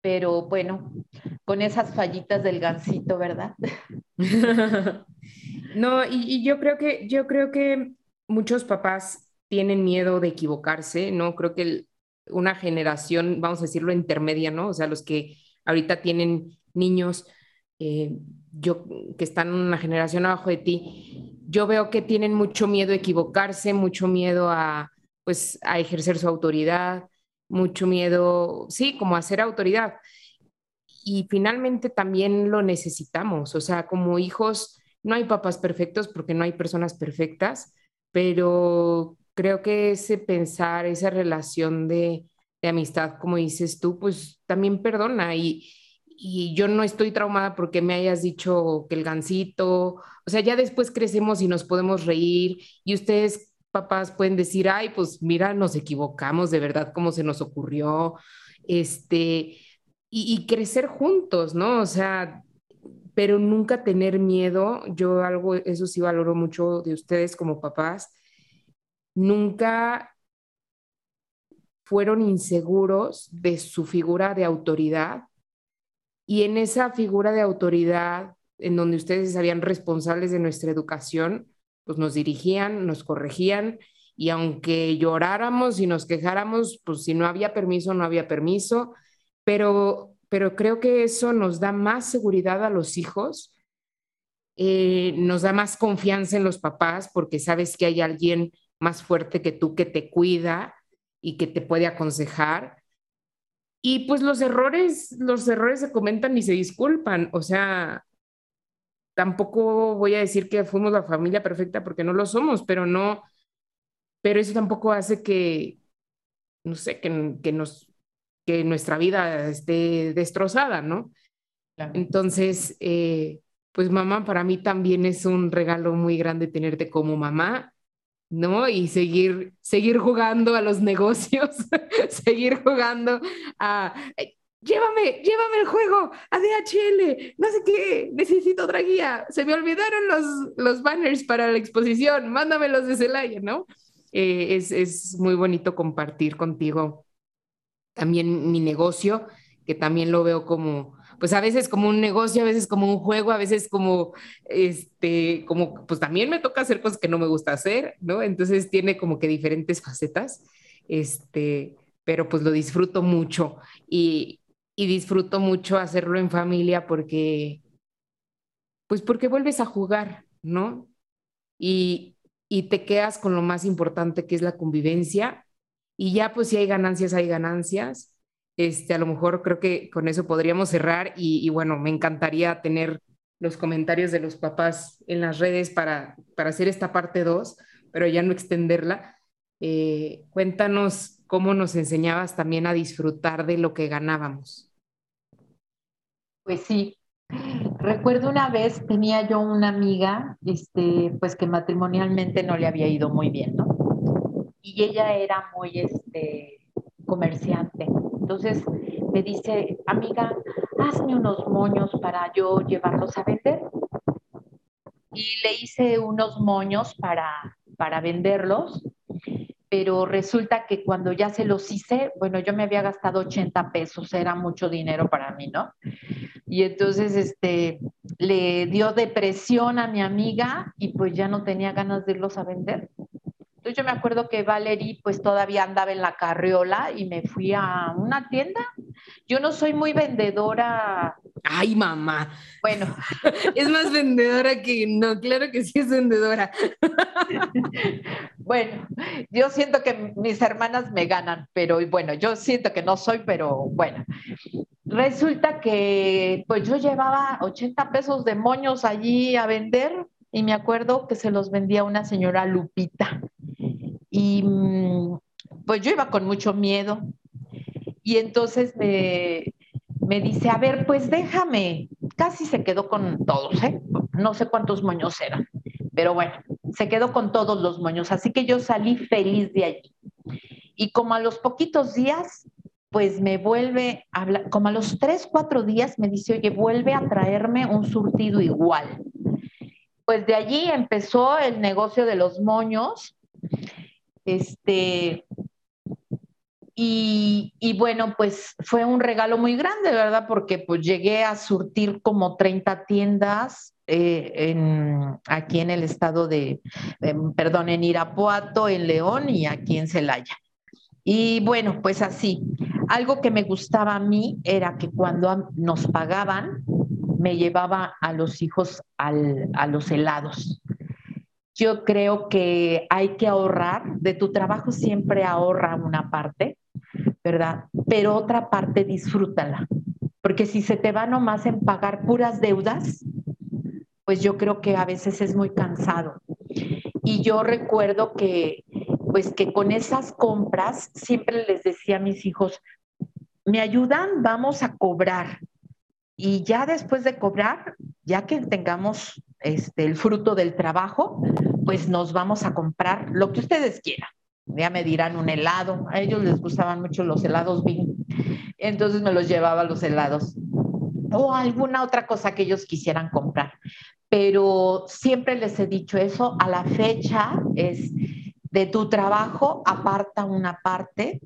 pero bueno, con esas fallitas del gancito, ¿verdad? no, y, yo creo que, yo creo que muchos papás tienen miedo de equivocarse, ¿no? Creo que una generación, vamos a decirlo, intermedia, ¿no? O sea, los que ahorita tienen niños, eh, yo que están una generación abajo de ti, yo veo que tienen mucho miedo a equivocarse, mucho miedo a, pues, a ejercer su autoridad, mucho miedo, sí, como a ser autoridad. Y finalmente también lo necesitamos, o sea, como hijos, no hay papás perfectos porque no hay personas perfectas, pero creo que ese pensar, esa relación de, de amistad, como dices tú, pues también perdona y, y yo no estoy traumada porque me hayas dicho que el gancito, o sea, ya después crecemos y nos podemos reír y ustedes, papás, pueden decir, ay, pues mira, nos equivocamos de verdad, cómo se nos ocurrió, este, y, crecer juntos, ¿no? O sea, pero nunca tener miedo, yo algo, eso sí valoro mucho de ustedes como papás, nunca fueron inseguros de su figura de autoridad y en esa figura de autoridad, en donde ustedes sabían responsables de nuestra educación, pues nos dirigían, nos corregían, y aunque lloráramos y nos quejáramos, pues si no había permiso, no había permiso, pero, pero creo que eso nos da más seguridad a los hijos, eh, nos da más confianza en los papás porque sabes que hay alguien más fuerte que tú que te cuida y que te puede aconsejar y pues los errores, los errores se comentan y se disculpan. O sea, tampoco voy a decir que fuimos la familia perfecta porque no lo somos, pero no, pero eso tampoco hace que, no sé, que, que nos, que nuestra vida esté destrozada, ¿no? Entonces, eh, pues mamá, para mí también es un regalo muy grande tenerte como mamá ¿no? Y seguir, seguir jugando a los negocios, seguir jugando a, llévame, llévame el juego a DHL, no sé qué, necesito otra guía, se me olvidaron los, los banners para la exposición, mándamelos de Celaya, ¿no? Eh, es, es muy bonito compartir contigo también mi negocio, que también lo veo como, pues a veces como un negocio, a veces como un juego, a veces como, este, como, pues también me toca hacer cosas que no me gusta hacer, ¿no? Entonces tiene como que diferentes facetas, este, pero pues lo disfruto mucho y, y disfruto mucho hacerlo en familia porque, pues porque vuelves a jugar, ¿no? y, y te quedas con lo más importante que es la convivencia y ya pues si hay ganancias, hay ganancias. Este, a lo mejor creo que con eso podríamos cerrar y, bueno, me encantaría tener los comentarios de los papás en las redes para, para hacer esta parte 2, pero ya no extenderla. Eh, cuéntanos cómo nos enseñabas también a disfrutar de lo que ganábamos. Pues sí, recuerdo una vez tenía yo una amiga, este, pues que matrimonialmente no le había ido muy bien, ¿no? Y ella era muy, este, comerciante. Entonces me dice, amiga, hazme unos moños para yo llevarlos a vender. Y le hice unos moños para, para venderlos, pero resulta que cuando ya se los hice, bueno, yo me había gastado 80 pesos, era mucho dinero para mí, ¿no? Y entonces, este, le dio depresión a mi amiga y pues ya no tenía ganas de irlos a vender. Entonces yo me acuerdo que Valerie pues todavía andaba en la carriola y me fui a una tienda. Yo no soy muy vendedora. Ay, mamá. Bueno. es más vendedora que no, claro que sí es vendedora. bueno, yo siento que mis hermanas me ganan, pero bueno, yo siento que no soy, pero bueno. Resulta que pues yo llevaba 80 pesos de moños allí a vender y me acuerdo que se los vendía una señora Lupita. Y mm, pues yo iba con mucho miedo. Y entonces me, me dice, a ver, pues déjame. Casi se quedó con todos, ¿eh? No sé cuántos moños eran, pero bueno, se quedó con todos los moños. Así que yo salí feliz de allí. Y como a los poquitos días, pues me vuelve a hablar, como a los tres, cuatro días me dice, oye, vuelve a traerme un surtido igual. Pues de allí empezó el negocio de los moños este, y, bueno, pues fue un regalo muy grande, ¿verdad? Porque pues llegué a surtir como 30 tiendas eh, en, aquí en el estado de, perdón, en Irapuato, en León y aquí en Celaya. Y bueno, pues así, algo que me gustaba a mí era que cuando nos pagaban, me llevaba a los hijos a los helados. Yo creo que hay que ahorrar, de tu trabajo siempre ahorra una parte, ¿verdad? Pero otra parte disfrútala, porque si se te va nomás en pagar puras deudas, pues yo creo que a veces es muy cansado. Y yo recuerdo que, pues que con esas compras siempre les decía a mis hijos, me ayudan, vamos a cobrar. Y ya después de cobrar, ya que tengamos este, el fruto del trabajo, pues nos vamos a comprar lo que ustedes quieran. Ya me dirán un helado, a ellos les gustaban mucho los helados Bing, entonces me los llevaba los helados o alguna otra cosa que ellos quisieran comprar. Pero siempre les he dicho eso, a la fecha es de tu trabajo, aparta una parte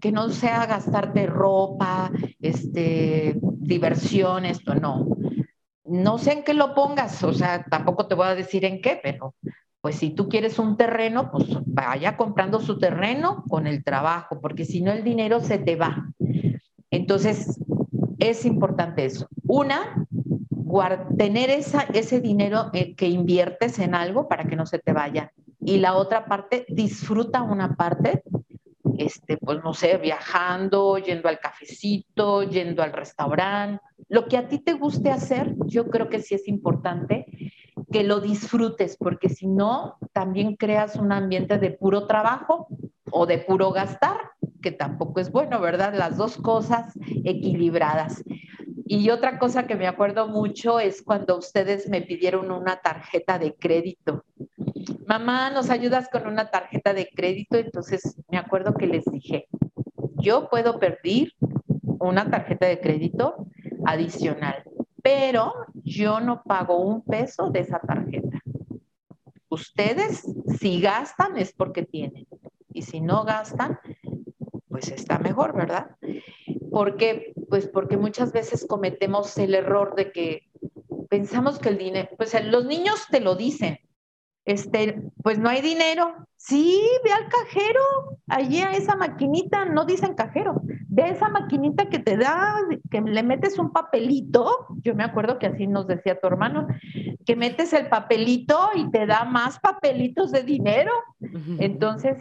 que no sea gastarte ropa, este, diversión, esto no. No sé en qué lo pongas, o sea, tampoco te voy a decir en qué, pero pues si tú quieres un terreno, pues vaya comprando su terreno con el trabajo, porque si no el dinero se te va. Entonces, es importante eso. Una, tener esa, ese dinero eh, que inviertes en algo para que no se te vaya. Y la otra parte, disfruta una parte, este, pues no sé, viajando, yendo al cafecito, yendo al restaurante, lo que a ti te guste hacer, yo creo que sí es importante que lo disfrutes, porque si no, también creas un ambiente de puro trabajo o de puro gastar, que tampoco es bueno, ¿verdad? Las dos cosas equilibradas. Y otra cosa que me acuerdo mucho es cuando ustedes me pidieron una tarjeta de crédito. Mamá, ¿nos ayudas con una tarjeta de crédito? Entonces me acuerdo que les dije, yo puedo pedir una tarjeta de crédito adicional pero yo no pago un peso de esa tarjeta. Ustedes, si gastan, es porque tienen. Y si no gastan, pues está mejor, ¿verdad? Porque, pues porque muchas veces cometemos el error de que pensamos que el dinero, pues los niños te lo dicen, este, pues no hay dinero. Sí, ve al cajero, allí a esa maquinita, no dicen cajero, de esa maquinita que te da, que le metes un papelito, yo me acuerdo que así nos decía tu hermano, que metes el papelito y te da más papelitos de dinero. Entonces,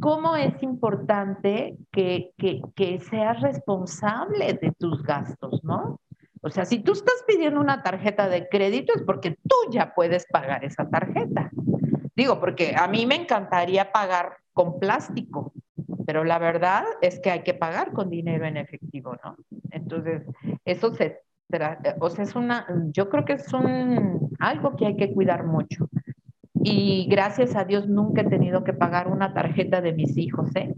¿cómo es importante que, que, que seas responsable de tus gastos, no? O sea, si tú estás pidiendo una tarjeta de crédito es porque tú ya puedes pagar esa tarjeta. Digo, porque a mí me encantaría pagar con plástico, pero la verdad es que hay que pagar con dinero en efectivo, ¿no? Entonces, eso se, o sea, es una, yo creo que es un, algo que hay que cuidar mucho. Y gracias a Dios nunca he tenido que pagar una tarjeta de mis hijos, ¿eh?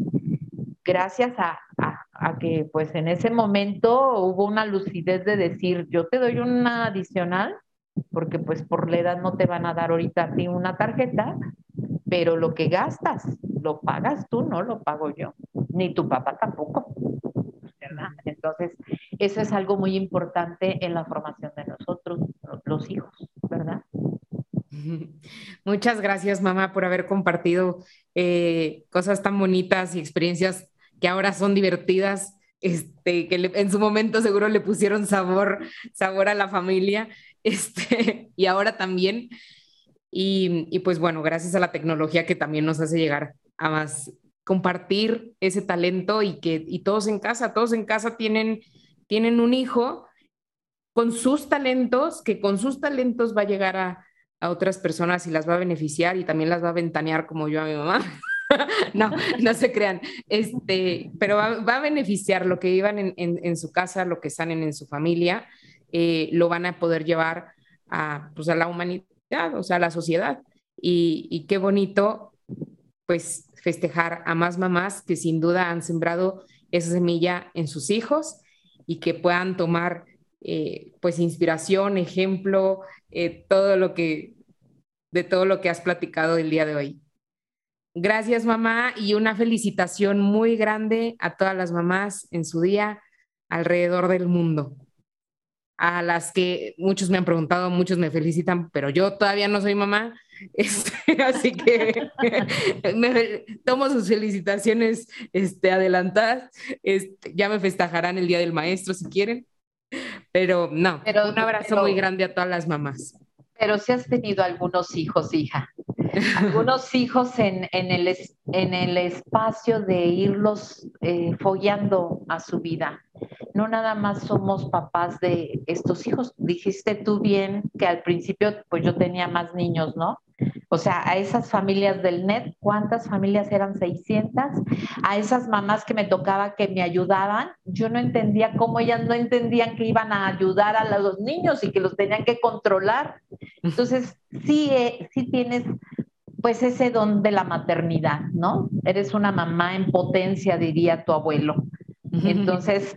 Gracias a, a, que pues en ese momento hubo una lucidez de decir, yo te doy una adicional, porque pues por la edad no te van a dar ahorita a ti una tarjeta, pero lo que gastas lo pagas tú, no lo pago yo, ni tu papá tampoco. Entonces, eso es algo muy importante en la formación de nosotros, los hijos, ¿verdad? Muchas gracias, mamá, por haber compartido eh, cosas tan bonitas y experiencias que ahora son divertidas, este, que en su momento seguro le pusieron sabor, sabor a la familia, este, y ahora también. Y, y, pues bueno, gracias a la tecnología que también nos hace llegar a más compartir ese talento y que y todos en casa, todos en casa tienen, tienen un hijo con sus talentos, que con sus talentos va a llegar a, a otras personas y las va a beneficiar y también las va a ventanear como yo a mi mamá. no, no se crean, este, pero va, a beneficiar lo que iban en, en, su casa, lo que sanen en su familia, eh, lo van a poder llevar a, pues, a la humanidad, o sea, a la sociedad. Y, y qué bonito, pues, festejar a más mamás que sin duda han sembrado esa semilla en sus hijos y que puedan tomar eh, pues inspiración, ejemplo, eh, todo lo que, de todo lo que has platicado el día de hoy. Gracias mamá y una felicitación muy grande a todas las mamás en su día alrededor del mundo a las que muchos me han preguntado, muchos me felicitan, pero yo todavía no soy mamá, este, así que me, tomo sus felicitaciones este, adelantadas, este, ya me festejarán el Día del Maestro si quieren, pero no, pero, un abrazo muy grande a todas las mamás. Pero si has tenido algunos hijos, hija, algunos hijos en, en, el, en el espacio de irlos eh, follando a su vida. No nada más somos papás de estos hijos. Dijiste tú bien que al principio pues yo tenía más niños, ¿no? O sea, a esas familias del NET, ¿cuántas familias eran 600? A esas mamás que me tocaba que me ayudaban, yo no entendía cómo ellas no entendían que iban a ayudar a los niños y que los tenían que controlar. Entonces, sí, eh, sí tienes pues ese don de la maternidad, ¿no? Eres una mamá en potencia, diría tu abuelo. Entonces,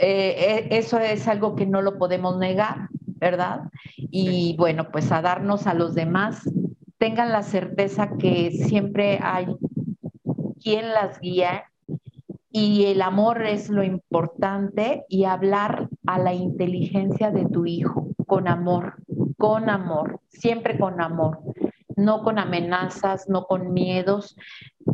eh, eso es algo que no lo podemos negar, ¿verdad? Y bueno, pues a darnos a los demás, tengan la certeza que siempre hay quien las guía y el amor es lo importante y hablar a la inteligencia de tu hijo con amor, con amor, siempre con amor no con amenazas, no con miedos,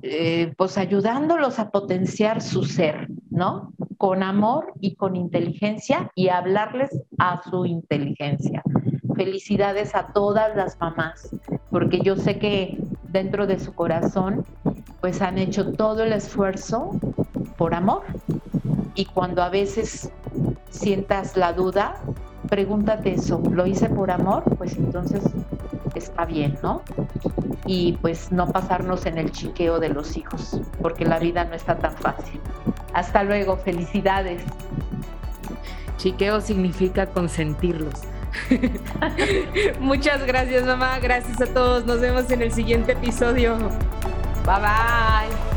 eh, pues ayudándolos a potenciar su ser, ¿no? Con amor y con inteligencia y hablarles a su inteligencia. Felicidades a todas las mamás, porque yo sé que dentro de su corazón, pues han hecho todo el esfuerzo por amor. Y cuando a veces sientas la duda, pregúntate eso, ¿lo hice por amor? Pues entonces está bien, ¿no? Y pues no pasarnos en el chiqueo de los hijos, porque la vida no está tan fácil. Hasta luego, felicidades. Chiqueo significa consentirlos. Muchas gracias, mamá. Gracias a todos. Nos vemos en el siguiente episodio. Bye bye.